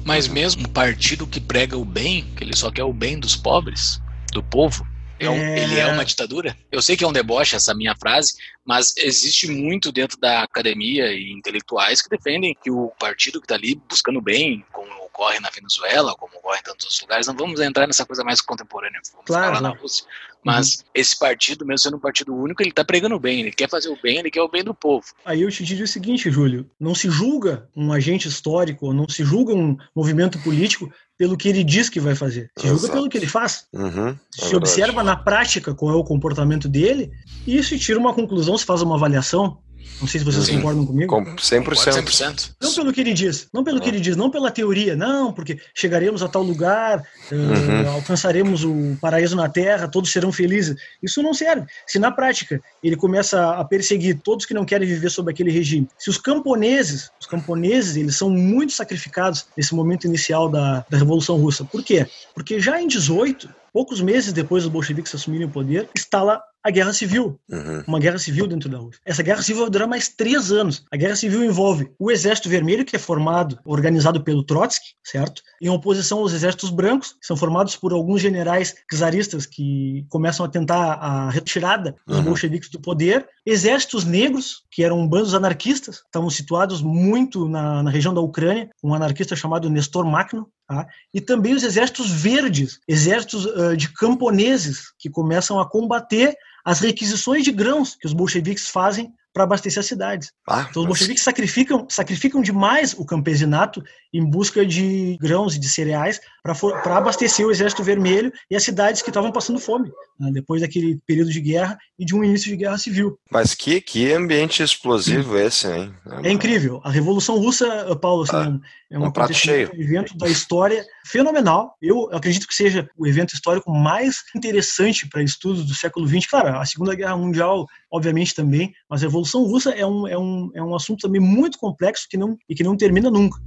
Mas mesmo um partido que prega o bem, que ele só quer o bem dos pobres, do povo, é um, é... ele é uma ditadura? Eu sei que é um deboche essa minha frase, mas existe muito dentro da academia e intelectuais que defendem que o partido que está ali buscando bem, como ocorre na Venezuela, como ocorre em tantos outros lugares, não vamos entrar nessa coisa mais contemporânea, vamos claro, falar na Rússia. Mas uhum. esse partido, mesmo sendo um partido único, ele está pregando bem, ele quer fazer o bem, ele quer o bem do povo. Aí eu te digo o seguinte, Júlio, não se julga um agente histórico, não se julga um movimento político pelo que ele diz que vai fazer. Se julga pelo que ele faz. Uhum, é se observa na prática qual é o comportamento dele e se tira uma conclusão, se faz uma avaliação. Não sei se vocês Sim. concordam comigo. Com 100%. 100%. Não pelo que ele diz, não pelo que ele diz, não pela teoria, não, porque chegaremos a tal lugar, uhum. uh, alcançaremos o paraíso na terra, todos serão felizes. Isso não serve. Se na prática ele começa a perseguir todos que não querem viver sob aquele regime, se os camponeses, os camponeses, eles são muito sacrificados nesse momento inicial da, da Revolução Russa. Por quê? Porque já em 18, poucos meses depois dos bolcheviques assumirem o poder, instala a guerra civil. Uhum. Uma guerra civil dentro da Rússia. Essa guerra civil vai durar mais três anos. A guerra civil envolve o Exército Vermelho, que é formado, organizado pelo Trotsky, certo? Em oposição aos exércitos brancos, que são formados por alguns generais czaristas que começam a tentar a retirada dos uhum. bolcheviques do poder. Exércitos negros, que eram bandos anarquistas, estavam situados muito na, na região da Ucrânia, um anarquista chamado Nestor Makhno, Tá? E também os exércitos verdes, exércitos uh, de camponeses, que começam a combater as requisições de grãos que os bolcheviques fazem para abastecer as cidades. Ah, então os bolcheviques sacrificam, sacrificam demais o campesinato em busca de grãos e de cereais para abastecer o exército vermelho e as cidades que estavam passando fome, né, depois daquele período de guerra e de um início de guerra civil. Mas que, que ambiente explosivo esse, hein? É, é incrível. A Revolução Russa, Paulo, assim, ah, é um, é um evento da história fenomenal. Eu acredito que seja o evento histórico mais interessante para estudos do século XX. Claro, a Segunda Guerra Mundial, obviamente, também, mas a Revolução Russa é um, é um, é um assunto também muito complexo que não, e que não termina nunca.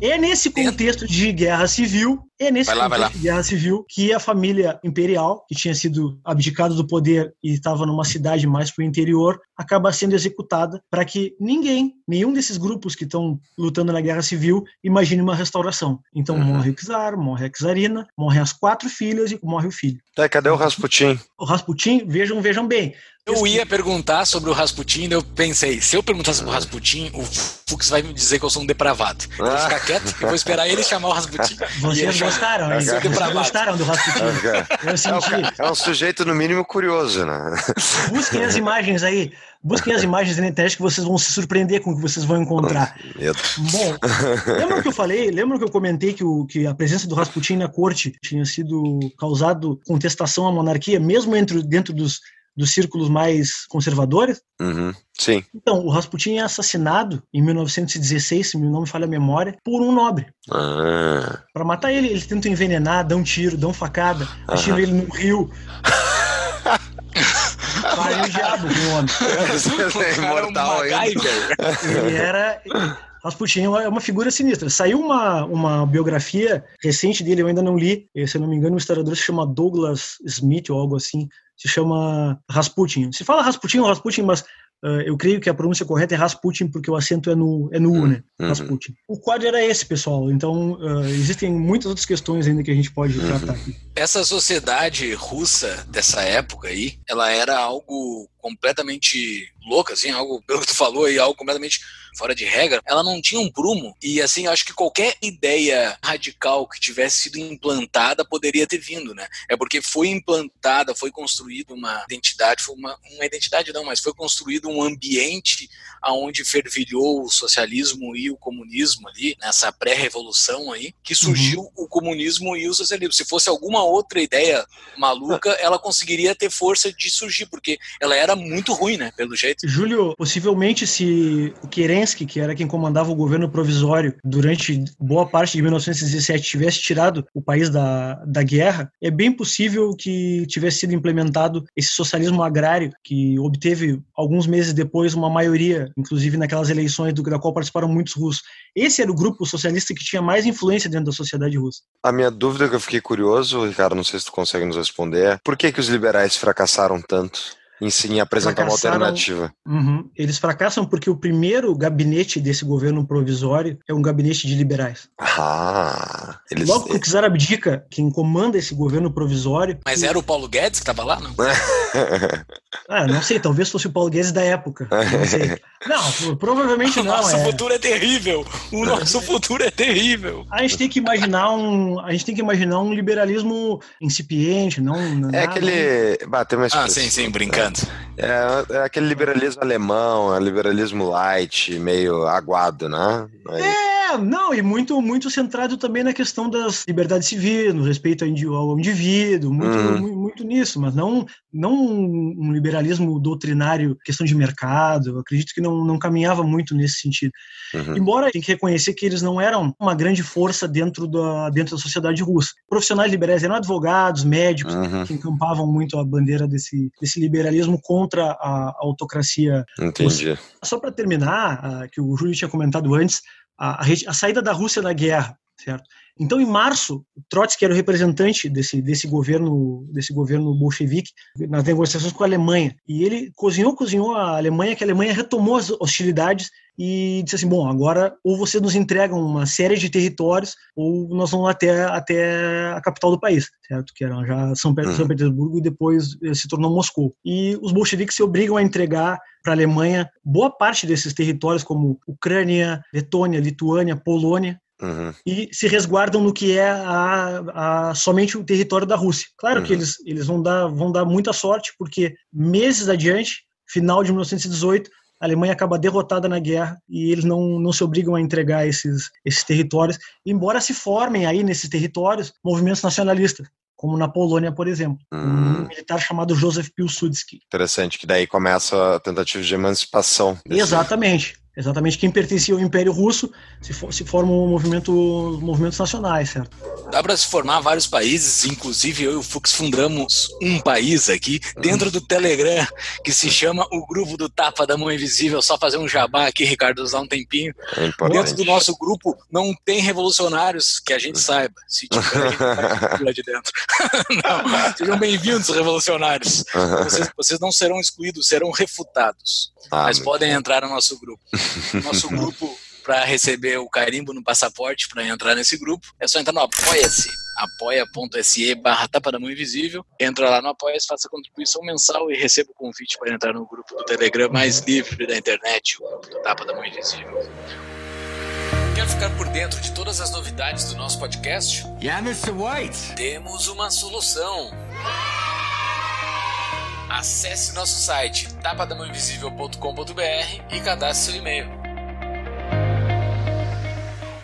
É nesse contexto de guerra civil É nesse lá, contexto de guerra civil que a família imperial, que tinha sido abdicada do poder e estava numa cidade mais para o interior, acaba sendo executada para que ninguém, nenhum desses grupos que estão lutando na guerra civil, imagine uma restauração. Então Uhum. morre o czar, morre a czarina, morrem as quatro filhas e morre o filho. Tá, cadê o Rasputin? O Rasputin, vejam, vejam bem. Eu ia perguntar sobre o Rasputin, eu pensei, se eu perguntar sobre o Rasputin, o Fux vai me dizer que eu sou um depravado. Eu vou ficar quieto e vou esperar ele chamar o Rasputin. E Vocês gostaram, hein? Vocês depravado. gostaram do Rasputin. Eu É um, senti. ca- é um sujeito, no mínimo, curioso, né? Busquem as imagens aí. Busquem as imagens na internet que vocês vão se surpreender com o que vocês vão encontrar. Medo. Bom, lembra que eu falei, lembra que eu comentei que, o, que a presença do Rasputin na corte tinha sido causado contestação à monarquia, mesmo entre, dentro dos, dos círculos mais conservadores? Uhum. Sim. Então, o Rasputin é assassinado em 1916, se meu nome falha a memória, por um nobre. Ah. Pra matar ele, eles tentam envenenar, dão tiro, dão facada, atiram ele no rio. Fazem o diabo o homem. É um Imortal ainda. MacGyver. Ele era. Rasputin é uma- é uma figura sinistra. Saiu uma, uma biografia recente dele, eu ainda não li. eh, Se eu não me engano, o historiador se chama Douglas Smith ou algo assim. Se chama Rasputin. Se fala Rasputin ou Rasputin, mas ah, eu creio que a pronúncia correta é Rasputin, porque o acento é no, é no U, né? Uhum. Rasputin. O quadro era esse, pessoal. Então, ah, existem muitas outras questões ainda que a gente pode tratar aqui. Essa sociedade russa dessa época aí, ela era algo completamente louca, assim, algo, pelo que tu falou aí, algo completamente fora de regra. Ela não tinha um prumo e, assim, acho que qualquer ideia radical que tivesse sido implantada poderia ter vindo, né? É porque foi implantada, foi construída uma identidade, foi uma, uma identidade não, mas foi construído um ambiente aonde fervilhou o socialismo e o comunismo ali, nessa pré-revolução aí, que surgiu o comunismo e o socialismo. Se fosse alguma outra ideia maluca, ela conseguiria ter força de surgir, porque ela era muito ruim, né, pelo jeito. Júlio, possivelmente se o Kerensky, que era quem comandava o governo provisório durante boa parte de 1917, tivesse tirado o país da, da guerra, é bem possível que tivesse sido implementado esse socialismo agrário, que obteve alguns meses depois uma maioria, inclusive naquelas eleições do da qual participaram muitos russos. Esse era o grupo socialista que tinha mais influência dentro da sociedade russa. A minha dúvida que eu fiquei curioso, Ricardo, não sei se tu consegue nos responder, é por que, que os liberais fracassaram tanto em sim apresentar uma alternativa? Uhum. Eles fracassam porque o primeiro gabinete desse governo provisório é um gabinete de liberais. Ah, eles. Logo que o czar abdica, quem comanda esse governo provisório. Mas era o Paulo Guedes que estava lá, não? Ah, não sei, talvez fosse o Paulo Guedes da época. Não sei. Não, provavelmente o não. nosso É. futuro é terrível. O nosso futuro é terrível. A gente tem que imaginar um. A gente tem que imaginar um liberalismo incipiente, não. É nada- aquele. Bah, tem uma Ah, sim, sim, brincando. É, é aquele liberalismo alemão, é liberalismo light, meio aguado, né? Aí- É, não, e muito, muito centrado também na questão das liberdades civis, no respeito ao indi- ao indivíduo, muito, Hum. mu- muito nisso, mas não, não um um liberalismo doutrinário, questão de mercado. Eu acredito que não, não caminhava muito nesse sentido. Uhum. Embora tem que reconhecer que eles não eram uma grande força dentro da, dentro da sociedade russa. Profissionais liberais eram advogados, médicos, Uhum, que encampavam muito a bandeira desse, desse liberalismo contra a, autocracia entendi. só para terminar, ah, que o Júlio tinha comentado antes, a, a a saída da Rússia da guerra, certo? Então, em março, Trotsky era o representante desse, desse governo desse governo bolchevique nas negociações com a Alemanha. E ele cozinhou, cozinhou a Alemanha, que a Alemanha retomou as hostilidades e disse assim, bom, agora ou vocês nos entregam uma série de territórios ou nós vamos até, até a capital do país, certo? Que era já São, Pe- Uhum. São Petersburgo e depois eh, se tornou Moscou. E os bolcheviques se obrigam a entregar para a Alemanha boa parte desses territórios, como Ucrânia, Letônia, Lituânia, Polônia, Uhum, e se resguardam no que é a, a- somente o território da Rússia. Claro que Uhum. eles, eles vão, dar, vão dar muita sorte, porque meses adiante, final de 1918, a Alemanha acaba derrotada na guerra e eles não, não se obrigam a entregar esses, esses territórios, embora se formem aí nesses territórios movimentos nacionalistas, como na Polônia, por exemplo. Hum. Um militar chamado Joseph Pilsudski. interessante, que daí começa a tentativa de emancipação. Exatamente. Exatamente quem pertencia ao Império Russo se, for, se formam movimento, movimentos nacionais, certo? Dá para se formar vários países, inclusive eu e o Fux fundamos um país aqui dentro do Telegram que se chama o Grupo do Tapa da Mão Invisível. Só fazer um jabá aqui, Ricardo, usar um tempinho. É dentro do nosso grupo não tem revolucionários que a gente saiba. Se tiver, a gente lá de dentro. não, sejam bem-vindos, revolucionários. Vocês, vocês, não serão excluídos, serão refutados. Ah, mas podem entrar no nosso grupo. Nosso grupo para receber o carimbo no passaporte para entrar nesse grupo, é só entrar no Apoia-se, apoia.se barra Tapa da Mão Invisível. Entra lá no Apoia-se, faça contribuição mensal e receba o convite para entrar no grupo do Telegram mais livre da internet, o grupo do Tapa da Mão Invisível. Quer ficar por dentro de todas as novidades do nosso podcast? Yeah, Mr. White! Temos uma solução. Acesse nosso site tapadamãoinvisível.com.br e cadastre seu e-mail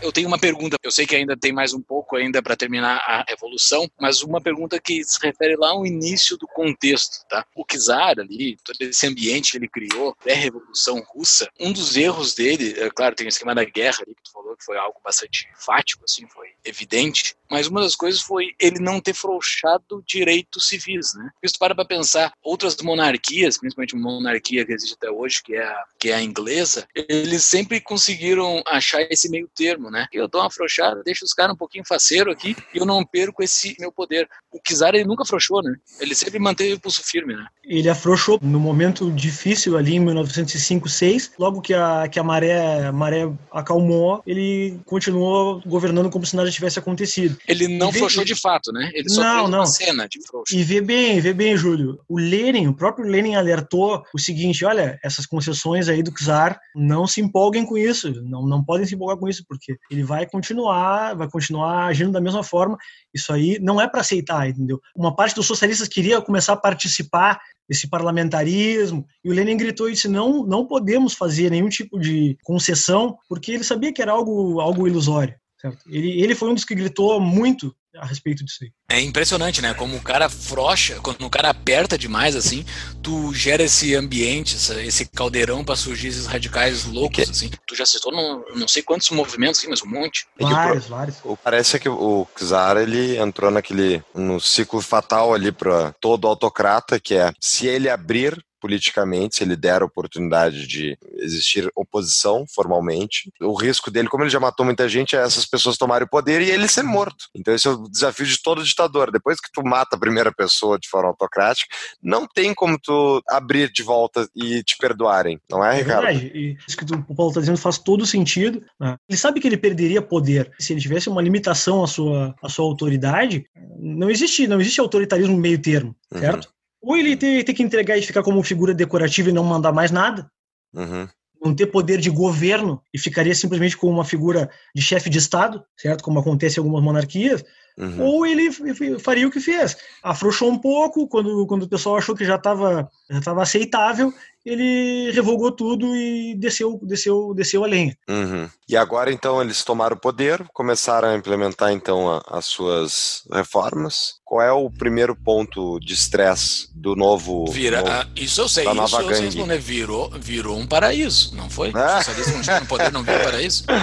eu tenho uma pergunta. Eu sei que ainda tem mais um pouco ainda para terminar a evolução, mas uma pergunta que se refere lá ao início do contexto, tá? O Czar ali, todo esse ambiente que ele criou, pré-revolução russa, um dos erros dele, é claro, tem o esquema da guerra ali que tu falou que foi algo bastante enfático, assim, foi evidente, mas uma das coisas foi ele não ter frouxado direitos civis, né? Tu para para pensar, outras monarquias, principalmente uma monarquia que existe até hoje, que é a, que é a inglesa, eles sempre conseguiram achar esse meio termo, né? Eu dou uma afrouxada, deixo os caras um pouquinho faceiro aqui e eu não perco esse meu poder. O Kizar, ele nunca afrouxou, né? Ele sempre manteve o pulso firme, né? Ele afrouxou no momento difícil ali em 1905, 6, logo que a, que a maré, a maré acalmou, ele continuou governando como se nada tivesse acontecido. Ele não vê, frouxou de fato, né? Ele só não, não. uma cena de frouxo. E vê bem, vê bem, Júlio. O Lenin, o próprio Lenin alertou o seguinte, olha, essas concessões aí do Czar, não se empolguem com isso, não, não podem se empolgar com isso, porque ele vai continuar, vai continuar agindo da mesma forma. Isso aí não é para aceitar, entendeu? Uma parte dos socialistas queria começar a participar desse parlamentarismo, e o Lenin gritou e disse: não, não podemos fazer nenhum tipo de concessão, porque ele sabia que era algo, algo ilusório. Certo? Ele, ele foi um dos que gritou muito a respeito disso aí. É impressionante, né? Como o cara frocha, quando o cara aperta demais, assim, tu gera esse ambiente, esse caldeirão para surgir esses radicais loucos, assim. Tu já citou não, não sei quantos movimentos, assim, mas um monte. Vários, vários. Parece que o Czar, ele entrou naquele, no ciclo fatal ali para todo autocrata, que é, se ele abrir politicamente, se ele der a oportunidade de existir oposição formalmente. O risco dele, como ele já matou muita gente, é essas pessoas tomarem o poder e ele ser morto. Então esse é o desafio de todo ditador. Depois que tu mata a primeira pessoa de forma autocrática, não tem como tu abrir de volta e te perdoarem, não é, Ricardo? É verdade. E isso que o Paulo está dizendo faz todo sentido. Né? Ele sabe que ele perderia poder se ele tivesse uma limitação à sua, à sua autoridade. Não existe, não existe autoritarismo meio termo, uhum. certo? Uhum. Ou ele ter, ter que entregar e ficar como figura decorativa e não mandar mais nada. Uhum. Não ter poder de governo e ficaria simplesmente como uma figura de chefe de Estado, certo? Como acontece em algumas monarquias. Uhum. Ou ele faria o que fez. Afrouxou um pouco, quando, quando o pessoal achou que já estava já tava aceitável, ele revogou tudo e desceu, desceu, desceu a lenha. Uhum. E agora então eles tomaram o poder, começaram a implementar então a, as suas reformas. Qual é o primeiro ponto de estresse do novo? Vira, novo, ah, isso eu sei, isso eu sei responder. Virou, virou um paraíso, não foi? Ah. O socialismo no poder não virou paraíso.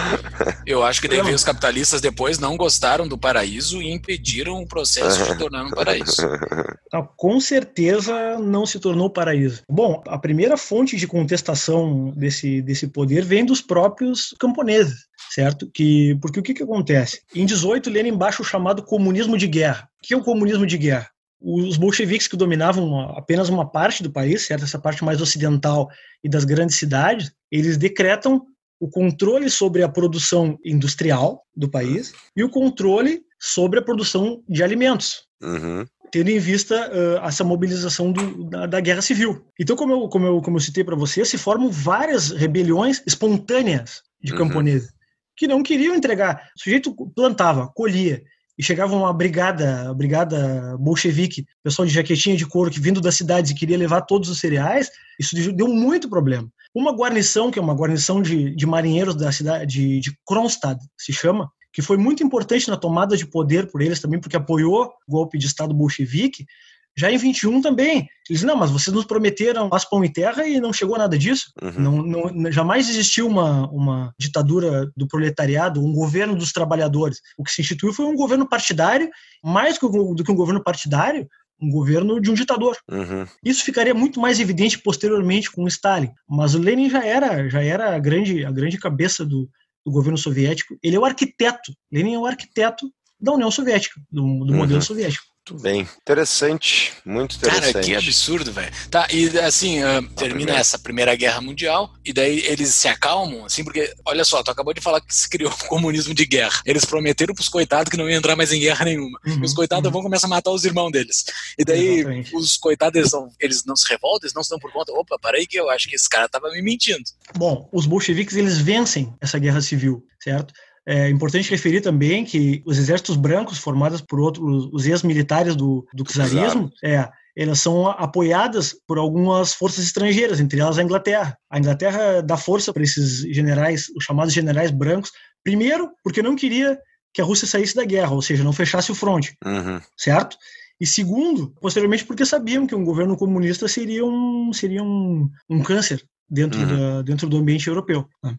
Eu acho que daí os capitalistas depois não gostaram do paraíso e impediram o processo de tornar um paraíso. Ah, com certeza não se tornou paraíso. Bom, a primeira primeira fonte de contestação desse, desse poder vem dos próprios camponeses, certo? Que, porque o que, que acontece? Em 18, Lenin baixa o chamado comunismo de guerra. O que é o comunismo de guerra? Os bolcheviques que dominavam apenas uma parte do país, certo? Essa parte mais ocidental e das grandes cidades, eles decretam o controle sobre a produção industrial do país e o controle sobre a produção de alimentos. Uhum tendo em vista uh, essa mobilização do, da, da, guerra civil. Então, como eu, como eu, como eu citei para você, se formam várias rebeliões espontâneas de uhum. camponeses que não queriam entregar. O sujeito plantava, colhia, e chegava uma brigada, brigada bolchevique, pessoal de jaquetinha de couro que vindo das cidades e queria levar todos os cereais, isso deu muito problema. Uma guarnição, que é uma guarnição de, de marinheiros da cidade de, de Kronstadt, se chama, que foi muito importante na tomada de poder por eles também, porque apoiou o golpe de Estado bolchevique, Já em 21 também. Eles não, mas vocês nos prometeram paz, pão e terra e não chegou nada disso. Uhum. Não, não, jamais existiu uma, uma ditadura do proletariado, um governo dos trabalhadores. O que se instituiu foi um governo partidário, mais do que um governo partidário, um governo de um ditador. Uhum. Isso ficaria muito mais evidente posteriormente com Stalin. Mas o Lenin já era, já era a grande, a grande cabeça do, do governo soviético. Ele é o arquiteto. Lenin é o arquiteto da União Soviética, do, do uhum. modelo soviético. Muito bem. Interessante. Muito interessante. Cara, que absurdo, velho. Tá, e assim, uh, termina essa Primeira Guerra Mundial, e daí eles se acalmam, assim, porque, olha só, tu acabou de falar que se criou o comunismo de guerra. Eles prometeram pros coitados que não iam entrar mais em guerra nenhuma. Uhum, e os coitados uhum. vão começar a matar os irmãos deles. E daí Exatamente. os coitados, eles não, eles não se revoltam, eles não se dão por conta. Opa, para aí que eu acho que esse cara tava me mentindo. Bom, os bolcheviques, eles vencem essa guerra civil, certo? É importante referir também que os exércitos brancos, formados por outros, os ex-militares do, do czarismo, é, elas são apoiadas por algumas forças estrangeiras, entre elas a Inglaterra. A Inglaterra dá força para esses generais, os chamados generais brancos, primeiro, porque não queria que a Rússia saísse da guerra, ou seja, não fechasse o fronte, uhum. certo? E segundo, posteriormente, porque sabiam que um governo comunista seria um, seria um, um câncer dentro, uhum. da, dentro do ambiente europeu. Né?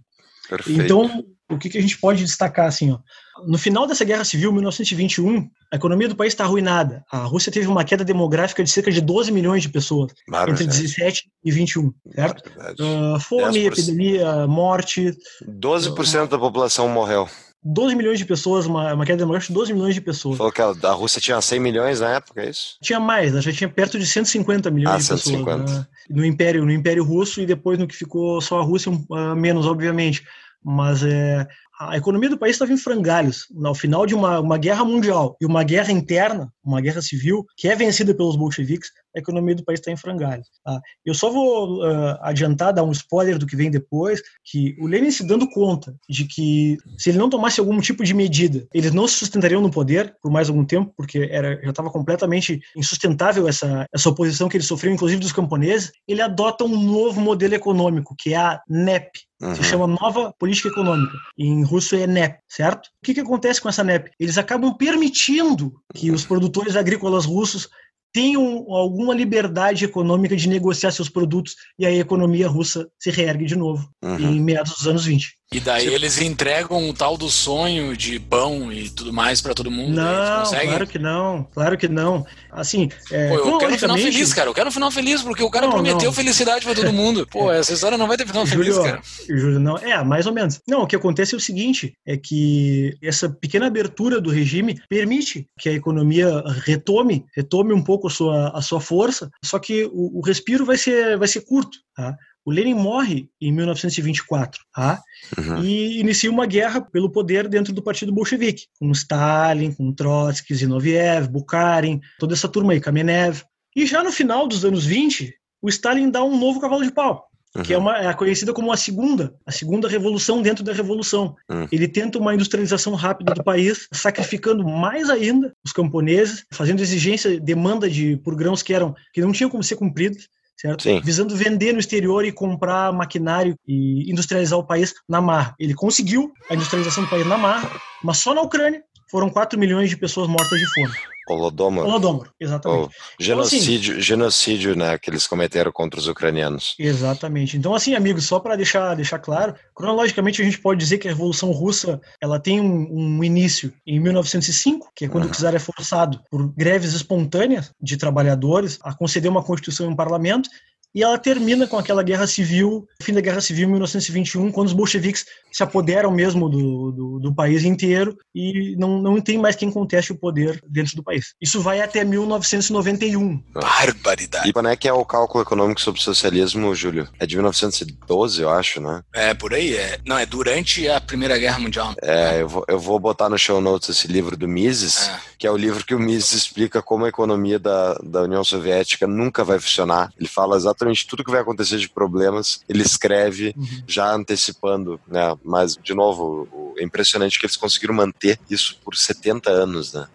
Perfeito. Então, o que, que, a gente pode destacar assim, ó? No final dessa guerra civil, 1921, a economia do país está arruinada. A Rússia teve uma queda demográfica de cerca de 12 milhões de pessoas entre 17 e 21, certo? Uh, fome, 10%. epidemia, morte. 12% uh, da população morreu. 12 milhões de pessoas, uma, uma queda demográfica de 12 milhões de pessoas. Falou que a, a, Rússia tinha 100 milhões na época, é isso? Tinha mais, ela já tinha perto de 150 milhões ah, de 150. pessoas. Né? No Império, no Império Russo e depois no que ficou só a Rússia, uh, menos, obviamente mas é, a economia do país estava em frangalhos. No final de uma, uma guerra mundial e uma guerra interna, uma guerra civil, que é vencida pelos bolcheviques, a economia do país está em frangalhos. Tá? Eu só vou uh, adiantar, dar um spoiler do que vem depois, que o Lenin se dando conta de que se ele não tomasse algum tipo de medida, eles não se sustentariam no poder por mais algum tempo, porque era, já estava completamente insustentável essa, essa oposição que ele sofreu, inclusive dos camponeses, ele adota um novo modelo econômico, que é a NEP, Uhum. Se chama Nova Política Econômica. Em russo é NEP, certo? O que, que acontece com essa NEP? Eles acabam permitindo que os produtores agrícolas russos tenham alguma liberdade econômica de negociar seus produtos e a economia russa se reergue de novo uhum. em meados dos anos 20. E daí tipo... eles entregam um tal do sonho de pão e tudo mais para todo mundo. Não, claro que não, claro que não. Assim, é, Pô, eu quero um final feliz, cara. Eu quero um final feliz porque o cara não, prometeu não. felicidade para todo mundo. Pô, essa história não vai ter final Júlio, feliz, cara. Júlio, não. É, mais ou menos. Não, o que acontece é o seguinte, é que essa pequena abertura do regime permite que a economia retome, retome um pouco a sua, a sua força, só que o, o respiro vai ser, vai ser curto, tá? O Lenin morre em 1924 tá? Uhum. e inicia uma guerra pelo poder dentro do partido bolchevique, com Stalin, com Trotsky, Zinoviev, Bukharin, toda essa turma aí, Kamenev. E já no final dos anos 20, o Stalin dá um novo cavalo de pau, uhum. que é, uma, é conhecida como a segunda, a segunda revolução dentro da revolução. Uhum. Ele tenta uma industrialização rápida do país, sacrificando mais ainda os camponeses, fazendo exigência, demanda de por grãos que eram que não tinham como ser cumpridos certo? Sim. Visando vender no exterior e comprar maquinário e industrializar o país na mar. Ele conseguiu a industrialização do país na mar, mas só na Ucrânia foram 4 milhões de pessoas mortas de fome. Holodomor. Holodomor, exatamente. O genocídio, então, assim, genocídio né, que eles cometeram contra os ucranianos. Exatamente. Então, assim, amigos, só para deixar, deixar claro, cronologicamente a gente pode dizer que a Revolução Russa ela tem um, um início em 1905, que é quando uhum. o czar é forçado por greves espontâneas de trabalhadores a conceder uma constituição em um parlamento, e ela termina com aquela guerra civil, fim da guerra civil em 1921, quando os bolcheviques se apoderam mesmo do, do, do, país inteiro e não, não tem mais quem conteste o poder dentro do país. Isso vai até 1991. Barbaridade. E quando é que é o cálculo econômico sobre o socialismo, Júlio? É de 1912, eu acho, né? É, por aí. É. Não, é durante a Primeira Guerra Mundial. É, eu vou, eu vou botar no show notes esse livro do Mises, é. que é o livro que o Mises explica como a economia da, da União Soviética nunca vai funcionar. Ele fala exatamente exatamente tudo que vai acontecer de problemas, ele escreve uhum. já antecipando, né? Mas, de novo, é impressionante que eles conseguiram manter isso por 70 anos, né?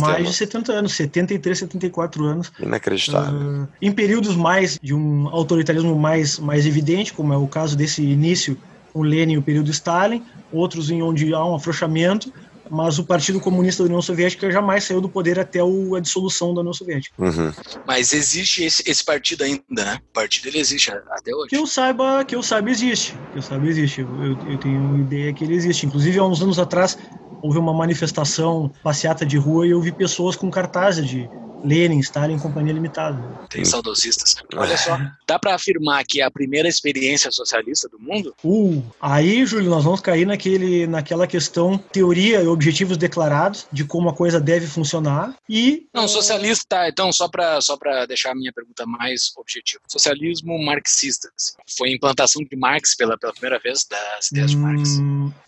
Mais de 70 anos, 73, 74 anos. Inacreditável. Uh, em períodos mais de um autoritarismo mais, mais evidente, como é o caso desse início com Lenin e o período Stalin, outros em onde há um afrouxamento, mas o Partido Comunista da União Soviética jamais saiu do poder até o, a dissolução da União Soviética. Uhum. Mas existe esse, esse partido ainda, né? O partido ele existe até hoje. Que eu saiba, que eu saiba existe. Que eu saiba existe. Eu, eu, eu tenho ideia que ele existe. Inclusive, há uns anos atrás houve uma manifestação, passeata de rua e eu vi pessoas com cartazes de Lenin, Stalin Companhia Limitada. Tem saudosistas. Olha só, dá para afirmar que é a primeira experiência socialista do mundo? Uh, aí, Júlio, nós vamos cair naquele, naquela questão teoria e objetivos declarados de como a coisa deve funcionar e... Não, socialista, tá, então só para só pra deixar a minha pergunta mais objetiva. Socialismo marxista. Assim. Foi a implantação de Marx pela, pela primeira vez das ideias hum, de Marx.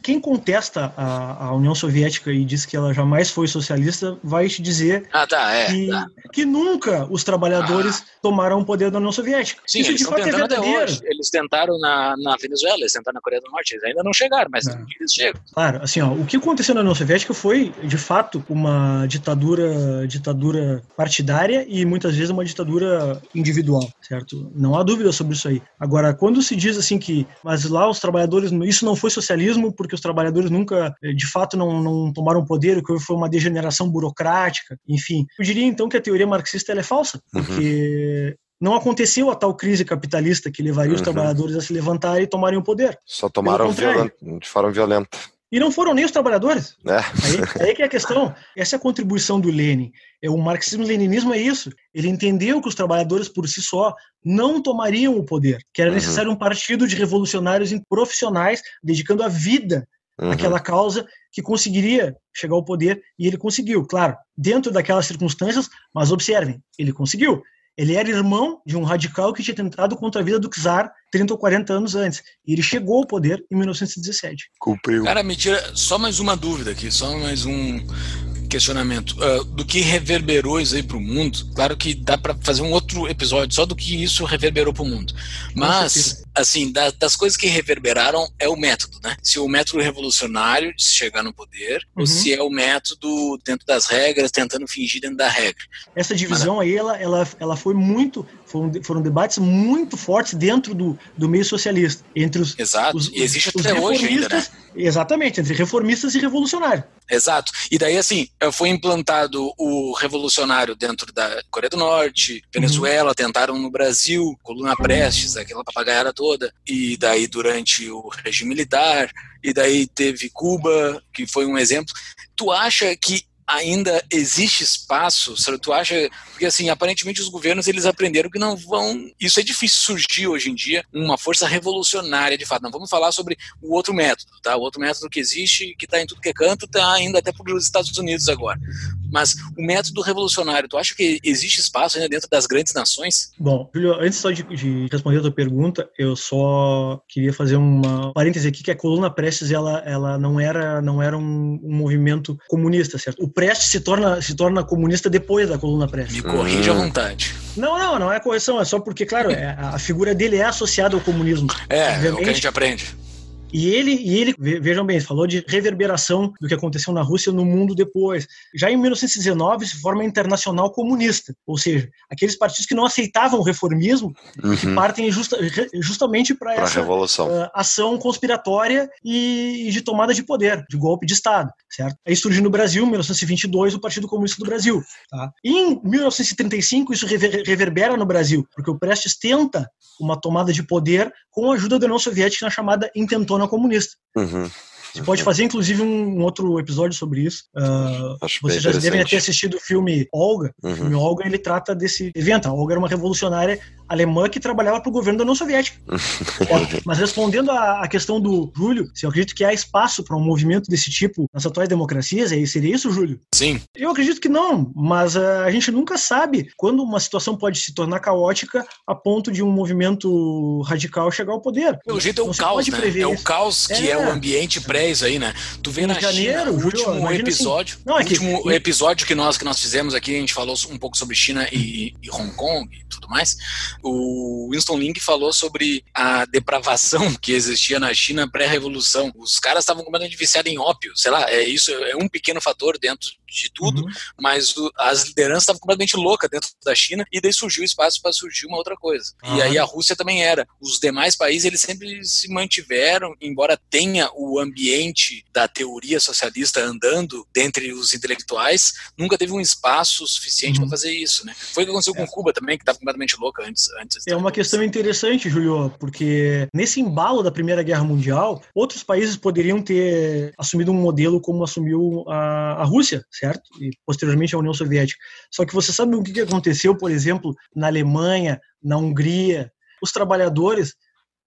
Quem contesta a, a União Soviética e diz que ela jamais foi socialista vai te dizer ah, tá, é, que, tá que nunca os trabalhadores ah. tomaram o poder da União Soviética. Sim, Isso eles é. Eles tentaram na, na Venezuela, eles tentaram na Coreia do Norte, eles ainda não chegaram, mas é. eles chegam. Claro, assim, ó, o que aconteceu na União Soviética foi, de fato, uma ditadura, ditadura partidária e muitas vezes uma ditadura individual, certo? Não há dúvida sobre isso aí. Agora, quando se diz assim que, mas lá os trabalhadores, isso não foi socialismo porque os trabalhadores nunca, eh, de fato, não, não tomaram poder, que foi uma degeneração burocrática, enfim. Eu diria então que a teoria marxista é falsa, uhum. porque uhum. não aconteceu a tal crise capitalista que levaria uhum. os trabalhadores a se levantarem e tomarem o poder. Só tomaram de forma violenta. E não foram nem os trabalhadores. É. Aí, aí que é a questão. Essa é a contribuição do Lenin. É, o marxismo-leninismo é isso. Ele entendeu que os trabalhadores por si só não tomariam o poder, que era uhum. necessário um partido de revolucionários profissionais dedicando a vida uhum. àquela causa que conseguiria chegar ao poder e ele conseguiu, claro, dentro daquelas circunstâncias, mas observem, ele conseguiu. Ele era irmão de um radical que tinha tentado contra a vida do czar 30 ou 40 anos antes. E ele chegou ao poder em 1917. Cumpriu. Cara, me tira só mais uma dúvida aqui, só mais um questionamento. Uh, do que reverberou isso aí pro mundo, claro que dá para fazer um outro episódio só do que isso reverberou pro mundo. Mas assim, da, das coisas que reverberaram é o método, né? Se o método revolucionário de chegar no poder, uhum. ou se é o método dentro das regras, tentando fingir dentro da regra. Essa divisão Mas, aí, ela, ela, ela foi muito, foram, foram debates muito fortes dentro do, do meio socialista, entre os Exato, os, e existe os até hoje ainda, né? Exatamente, entre reformistas e revolucionários. Exato. E daí, assim, foi implantado o revolucionário dentro da Coreia do Norte, Venezuela, uhum. tentaram no Brasil, Coluna Prestes, aquela papagaiada toda toda, e daí durante o regime militar, e daí teve Cuba, que foi um exemplo. Tu acha que ainda existe espaço? Tu acha porque assim, aparentemente os governos eles aprenderam que não vão, isso é difícil surgir hoje em dia, uma força revolucionária de fato. Não vamos falar sobre o outro método, tá? O outro método que existe, que está em tudo que é canto, está ainda até para os Estados Unidos agora. Mas o método revolucionário, tu acha que existe espaço ainda dentro das grandes nações? Bom, Julio, antes só de, de responder a tua pergunta, eu só queria fazer uma parêntese aqui que a coluna Prestes ela, ela não era não era um, um movimento comunista, certo? O Prestes se torna se torna comunista depois da coluna Prestes. Me corrija à vontade. Não, não, não é correção, é só porque, claro, é, a figura dele é associada ao comunismo. É, é o que a gente aprende. E ele, e ele, vejam bem, falou de reverberação do que aconteceu na Rússia no mundo depois. Já em 1919 se forma a Internacional Comunista, ou seja, aqueles partidos que não aceitavam o reformismo uhum. que partem justa, justamente para essa uh, ação conspiratória e, e, de tomada de poder, de golpe de Estado, certo? Aí surge no Brasil, em 1922, o Partido Comunista do Brasil. Tá? em 1935 isso rever, reverbera no Brasil, porque o Prestes tenta uma tomada de poder com a ajuda da União Soviética na chamada intentona comunista. Uhum. Você pode fazer, inclusive, um, outro episódio sobre isso. Uh, vocês já devem ter assistido o filme Olga. Uhum. O filme Olga ele trata desse evento. A Olga era uma revolucionária alemã que trabalhava para o governo da União Soviética. Mas respondendo à, questão do Júlio, se eu acredito que há espaço para um movimento desse tipo nas atuais democracias, aí seria isso, Júlio? Sim. Eu acredito que não, mas uh, a gente nunca sabe quando uma situação pode se tornar caótica a ponto de um movimento radical chegar ao poder. Pelo jeito é o caos, né? É o caos que é, é o ambiente pré isso aí, né? Tu vê em na janeiro, China, o último episódio, assim, não, é que, último episódio que nós que nós fizemos aqui, a gente falou um pouco sobre China e, e Hong Kong e tudo mais o Winston Link falou sobre a depravação que existia na China pré-revolução. Os caras estavam completamente viciados em ópio, sei lá, é isso é um pequeno fator dentro de tudo, uhum. mas o, as lideranças estavam completamente loucas dentro da China e daí surgiu espaço para surgir uma outra coisa. Uhum. E aí a Rússia também era. Os demais países eles sempre se mantiveram, embora tenha o ambiente ambiente da teoria socialista andando dentre os intelectuais, nunca teve um espaço suficiente uhum. para fazer isso, né? Foi o que aconteceu com é. Cuba também, que estava completamente louca antes. antes é uma questão interessante, Julio, porque nesse embalo da Primeira Guerra Mundial, outros países poderiam ter assumido um modelo como assumiu a, a Rússia, certo? E posteriormente a União Soviética. Só que você sabe o que aconteceu, por exemplo, na Alemanha, na Hungria? Os trabalhadores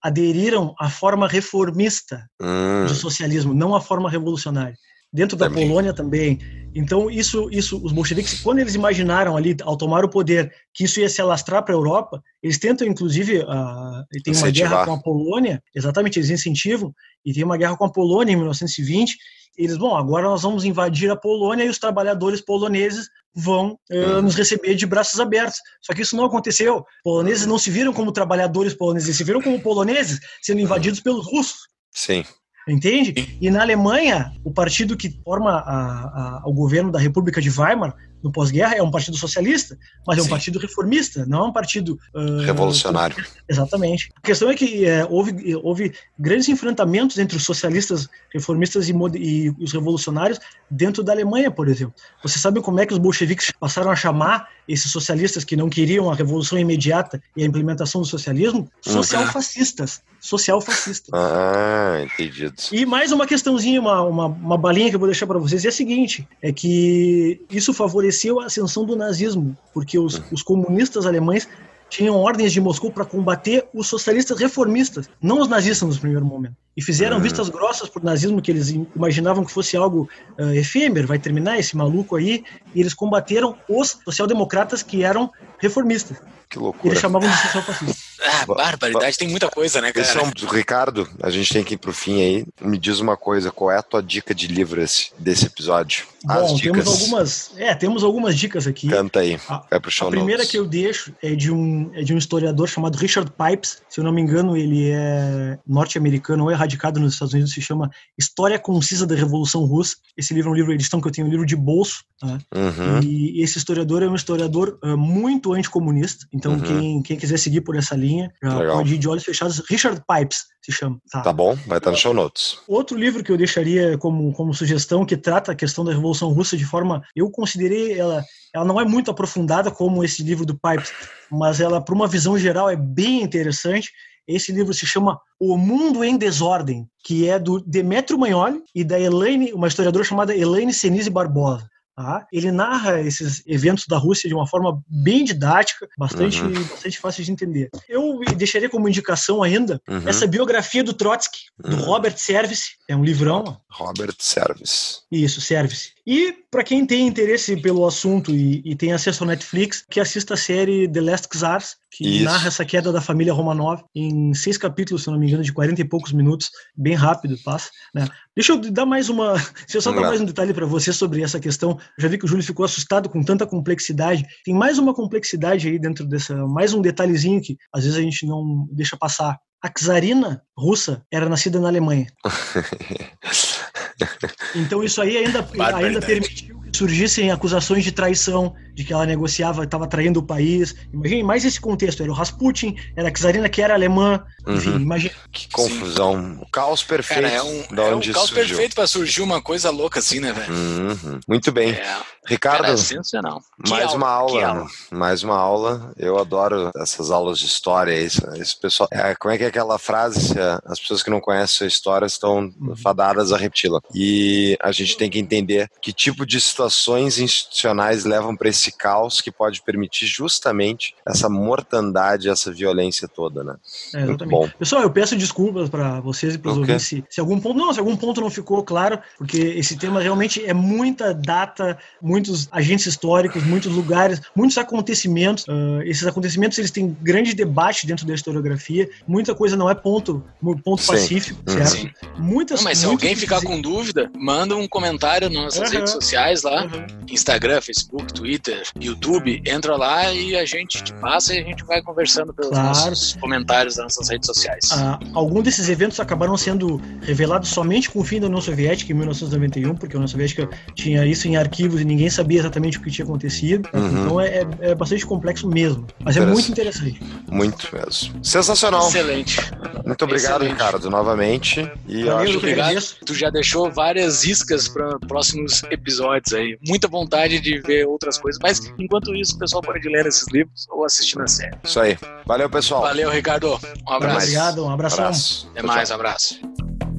aderiram à forma reformista hum. do socialismo, não à forma revolucionária. Dentro da também. Polônia também. Então, isso, isso, os bolcheviques, quando eles imaginaram ali, ao tomar o poder, que isso ia se alastrar para a Europa, eles tentam, inclusive, uh, tem uma guerra com a Polônia, exatamente, eles incentivam, e tem uma guerra com a Polônia em 1920, eles, bom, agora nós vamos invadir a Polônia e os trabalhadores poloneses vão uh, nos receber de braços abertos. Só que isso não aconteceu. Poloneses não se viram como trabalhadores poloneses, se viram como poloneses sendo invadidos pelos russos. Sim. Entende? E na Alemanha, o partido que forma a, a, o governo da República de Weimar no pós-guerra é um partido socialista, mas é um Sim. partido reformista, não é um partido uh, revolucionário. Exatamente. A questão é que é, houve, houve grandes enfrentamentos entre os socialistas, reformistas e, e, os revolucionários dentro da Alemanha, por exemplo. Você sabe como é que os bolcheviques passaram a chamar esses socialistas que não queriam a revolução imediata e a implementação do socialismo? Uhum. Social-fascistas. Social-fascistas. Ah, entendido. E mais uma questãozinha, uma, uma, uma balinha que eu vou deixar para vocês é a seguinte: é que isso favoreceu a ascensão do nazismo, porque os, os comunistas alemães tinham ordens de Moscou para combater os socialistas reformistas, não os nazistas no primeiro momento. E fizeram uhum. vistas grossas para o nazismo, que eles imaginavam que fosse algo uh, efêmero, vai terminar esse maluco aí, e eles combateram os social-democratas que eram reformistas. Que loucura. Eles chamavam de social-fascista. Ah, barbaridade, tem muita coisa, né, cara? Esse é um, Ricardo, a gente tem que ir pro fim aí. Me diz uma coisa, qual é a tua dica de livro esse, desse episódio? As Bom, dicas. temos algumas, é, temos algumas dicas aqui. Canta aí, a, vai pro show A primeira notes. que eu deixo é de, um, é de um historiador chamado Richard Pipes, se eu não me engano ele é norte-americano ou é radicado nos Estados Unidos, se chama História Concisa da Revolução Russa. Esse livro é um livro, edição que eu tenho, um livro de bolso, tá? uhum. e esse historiador é um historiador uh, muito anticomunista, então uhum. quem, quem quiser seguir por essa linha, já Legal. pode ir de olhos fechados. Richard Pipes se chama. Tá, tá bom, vai estar no show notes. Outro livro que eu deixaria como, como sugestão, que trata a questão da Revolução Russa de forma. Eu considerei ela. Ela não é muito aprofundada como esse livro do Pipes, mas ela, para uma visão geral, é bem interessante. Esse livro se chama O Mundo em Desordem, que é do Demetrio Magnoli e da Elaine, uma historiadora chamada Elaine Senise Barbosa. Tá? Ele narra esses eventos da Rússia de uma forma bem didática, bastante, uhum. bastante fácil de entender. Eu deixaria como indicação ainda uhum. essa biografia do Trotsky, do uhum. Robert Service, é um livrão. Robert Service. Isso, Service. E para quem tem interesse pelo assunto e, e, tem acesso ao Netflix, que assista a série The Last Czars, que Isso. narra essa queda da família Romanov em seis capítulos, se não me engano, de 40 e poucos minutos, bem rápido, passa. Né? Deixa eu dar mais uma. Deixa eu só Vamos dar lá. mais um detalhe para você sobre essa questão. Eu já vi que o Júlio ficou assustado com tanta complexidade. Tem mais uma complexidade aí dentro dessa. Mais um detalhezinho que às vezes a gente não deixa passar. A czarina russa era nascida na Alemanha. Então isso aí ainda, ainda permitiu que surgissem acusações de traição, de que ela negociava, estava traindo o país. Imagine mais esse contexto. Era o Rasputin, era a czarina que era alemã. Enfim, uhum. imagina. Que confusão. Sim. O caos perfeito. Cara, é um, da é onde um caos surgiu. perfeito para surgir uma coisa louca assim, né, velho? Uhum. Muito bem. É. Ricardo, Cara, sensacional. mais uma aula, aula, mais uma aula. Eu adoro essas aulas de história. Esse, esse pessoal, é, como é que é aquela frase? As pessoas que não conhecem a história estão uhum. fadadas a repeti-la. E a gente tem que entender que tipo de situações institucionais levam para esse caos que pode permitir justamente essa mortandade, essa violência toda, né? É, Muito bom. Pessoal, eu peço desculpas para vocês e para os okay. ouvintes se, se algum ponto não, se algum ponto não ficou claro, porque esse tema realmente é muita data muitos agentes históricos, muitos lugares, muitos acontecimentos. Uh, esses acontecimentos eles têm grande debate dentro da historiografia. Muita coisa não é ponto, ponto pacífico, uhum. certo? Sim. Muitas. Não, mas se alguém ficar com dúvida, manda um comentário nas nossas uhum. redes sociais lá? Uhum. Instagram, Facebook, Twitter, YouTube, entra lá e a gente te passa e a gente vai conversando pelos claro. nossos comentários das nossas redes sociais. Ah, alguns desses eventos acabaram sendo revelados somente com o fim da União Soviética em 1991, porque a União Soviética tinha isso em arquivos e ninguém sabia exatamente o que tinha acontecido. Uhum. Então é, é, é, bastante complexo mesmo. Mas é muito interessante. Muito mesmo. Sensacional. Excelente. Muito obrigado, Excelente. Ricardo, novamente. E Valeu, acho obrigado. Tu já deixou várias iscas para próximos episódios aí. Muita vontade de ver outras coisas, mas enquanto isso, o pessoal pode ler esses livros ou assistir na série. Isso aí. Valeu, pessoal. Valeu, Ricardo. Um abraço. Obrigado, um abração. Abraço. Até mais, um abraço.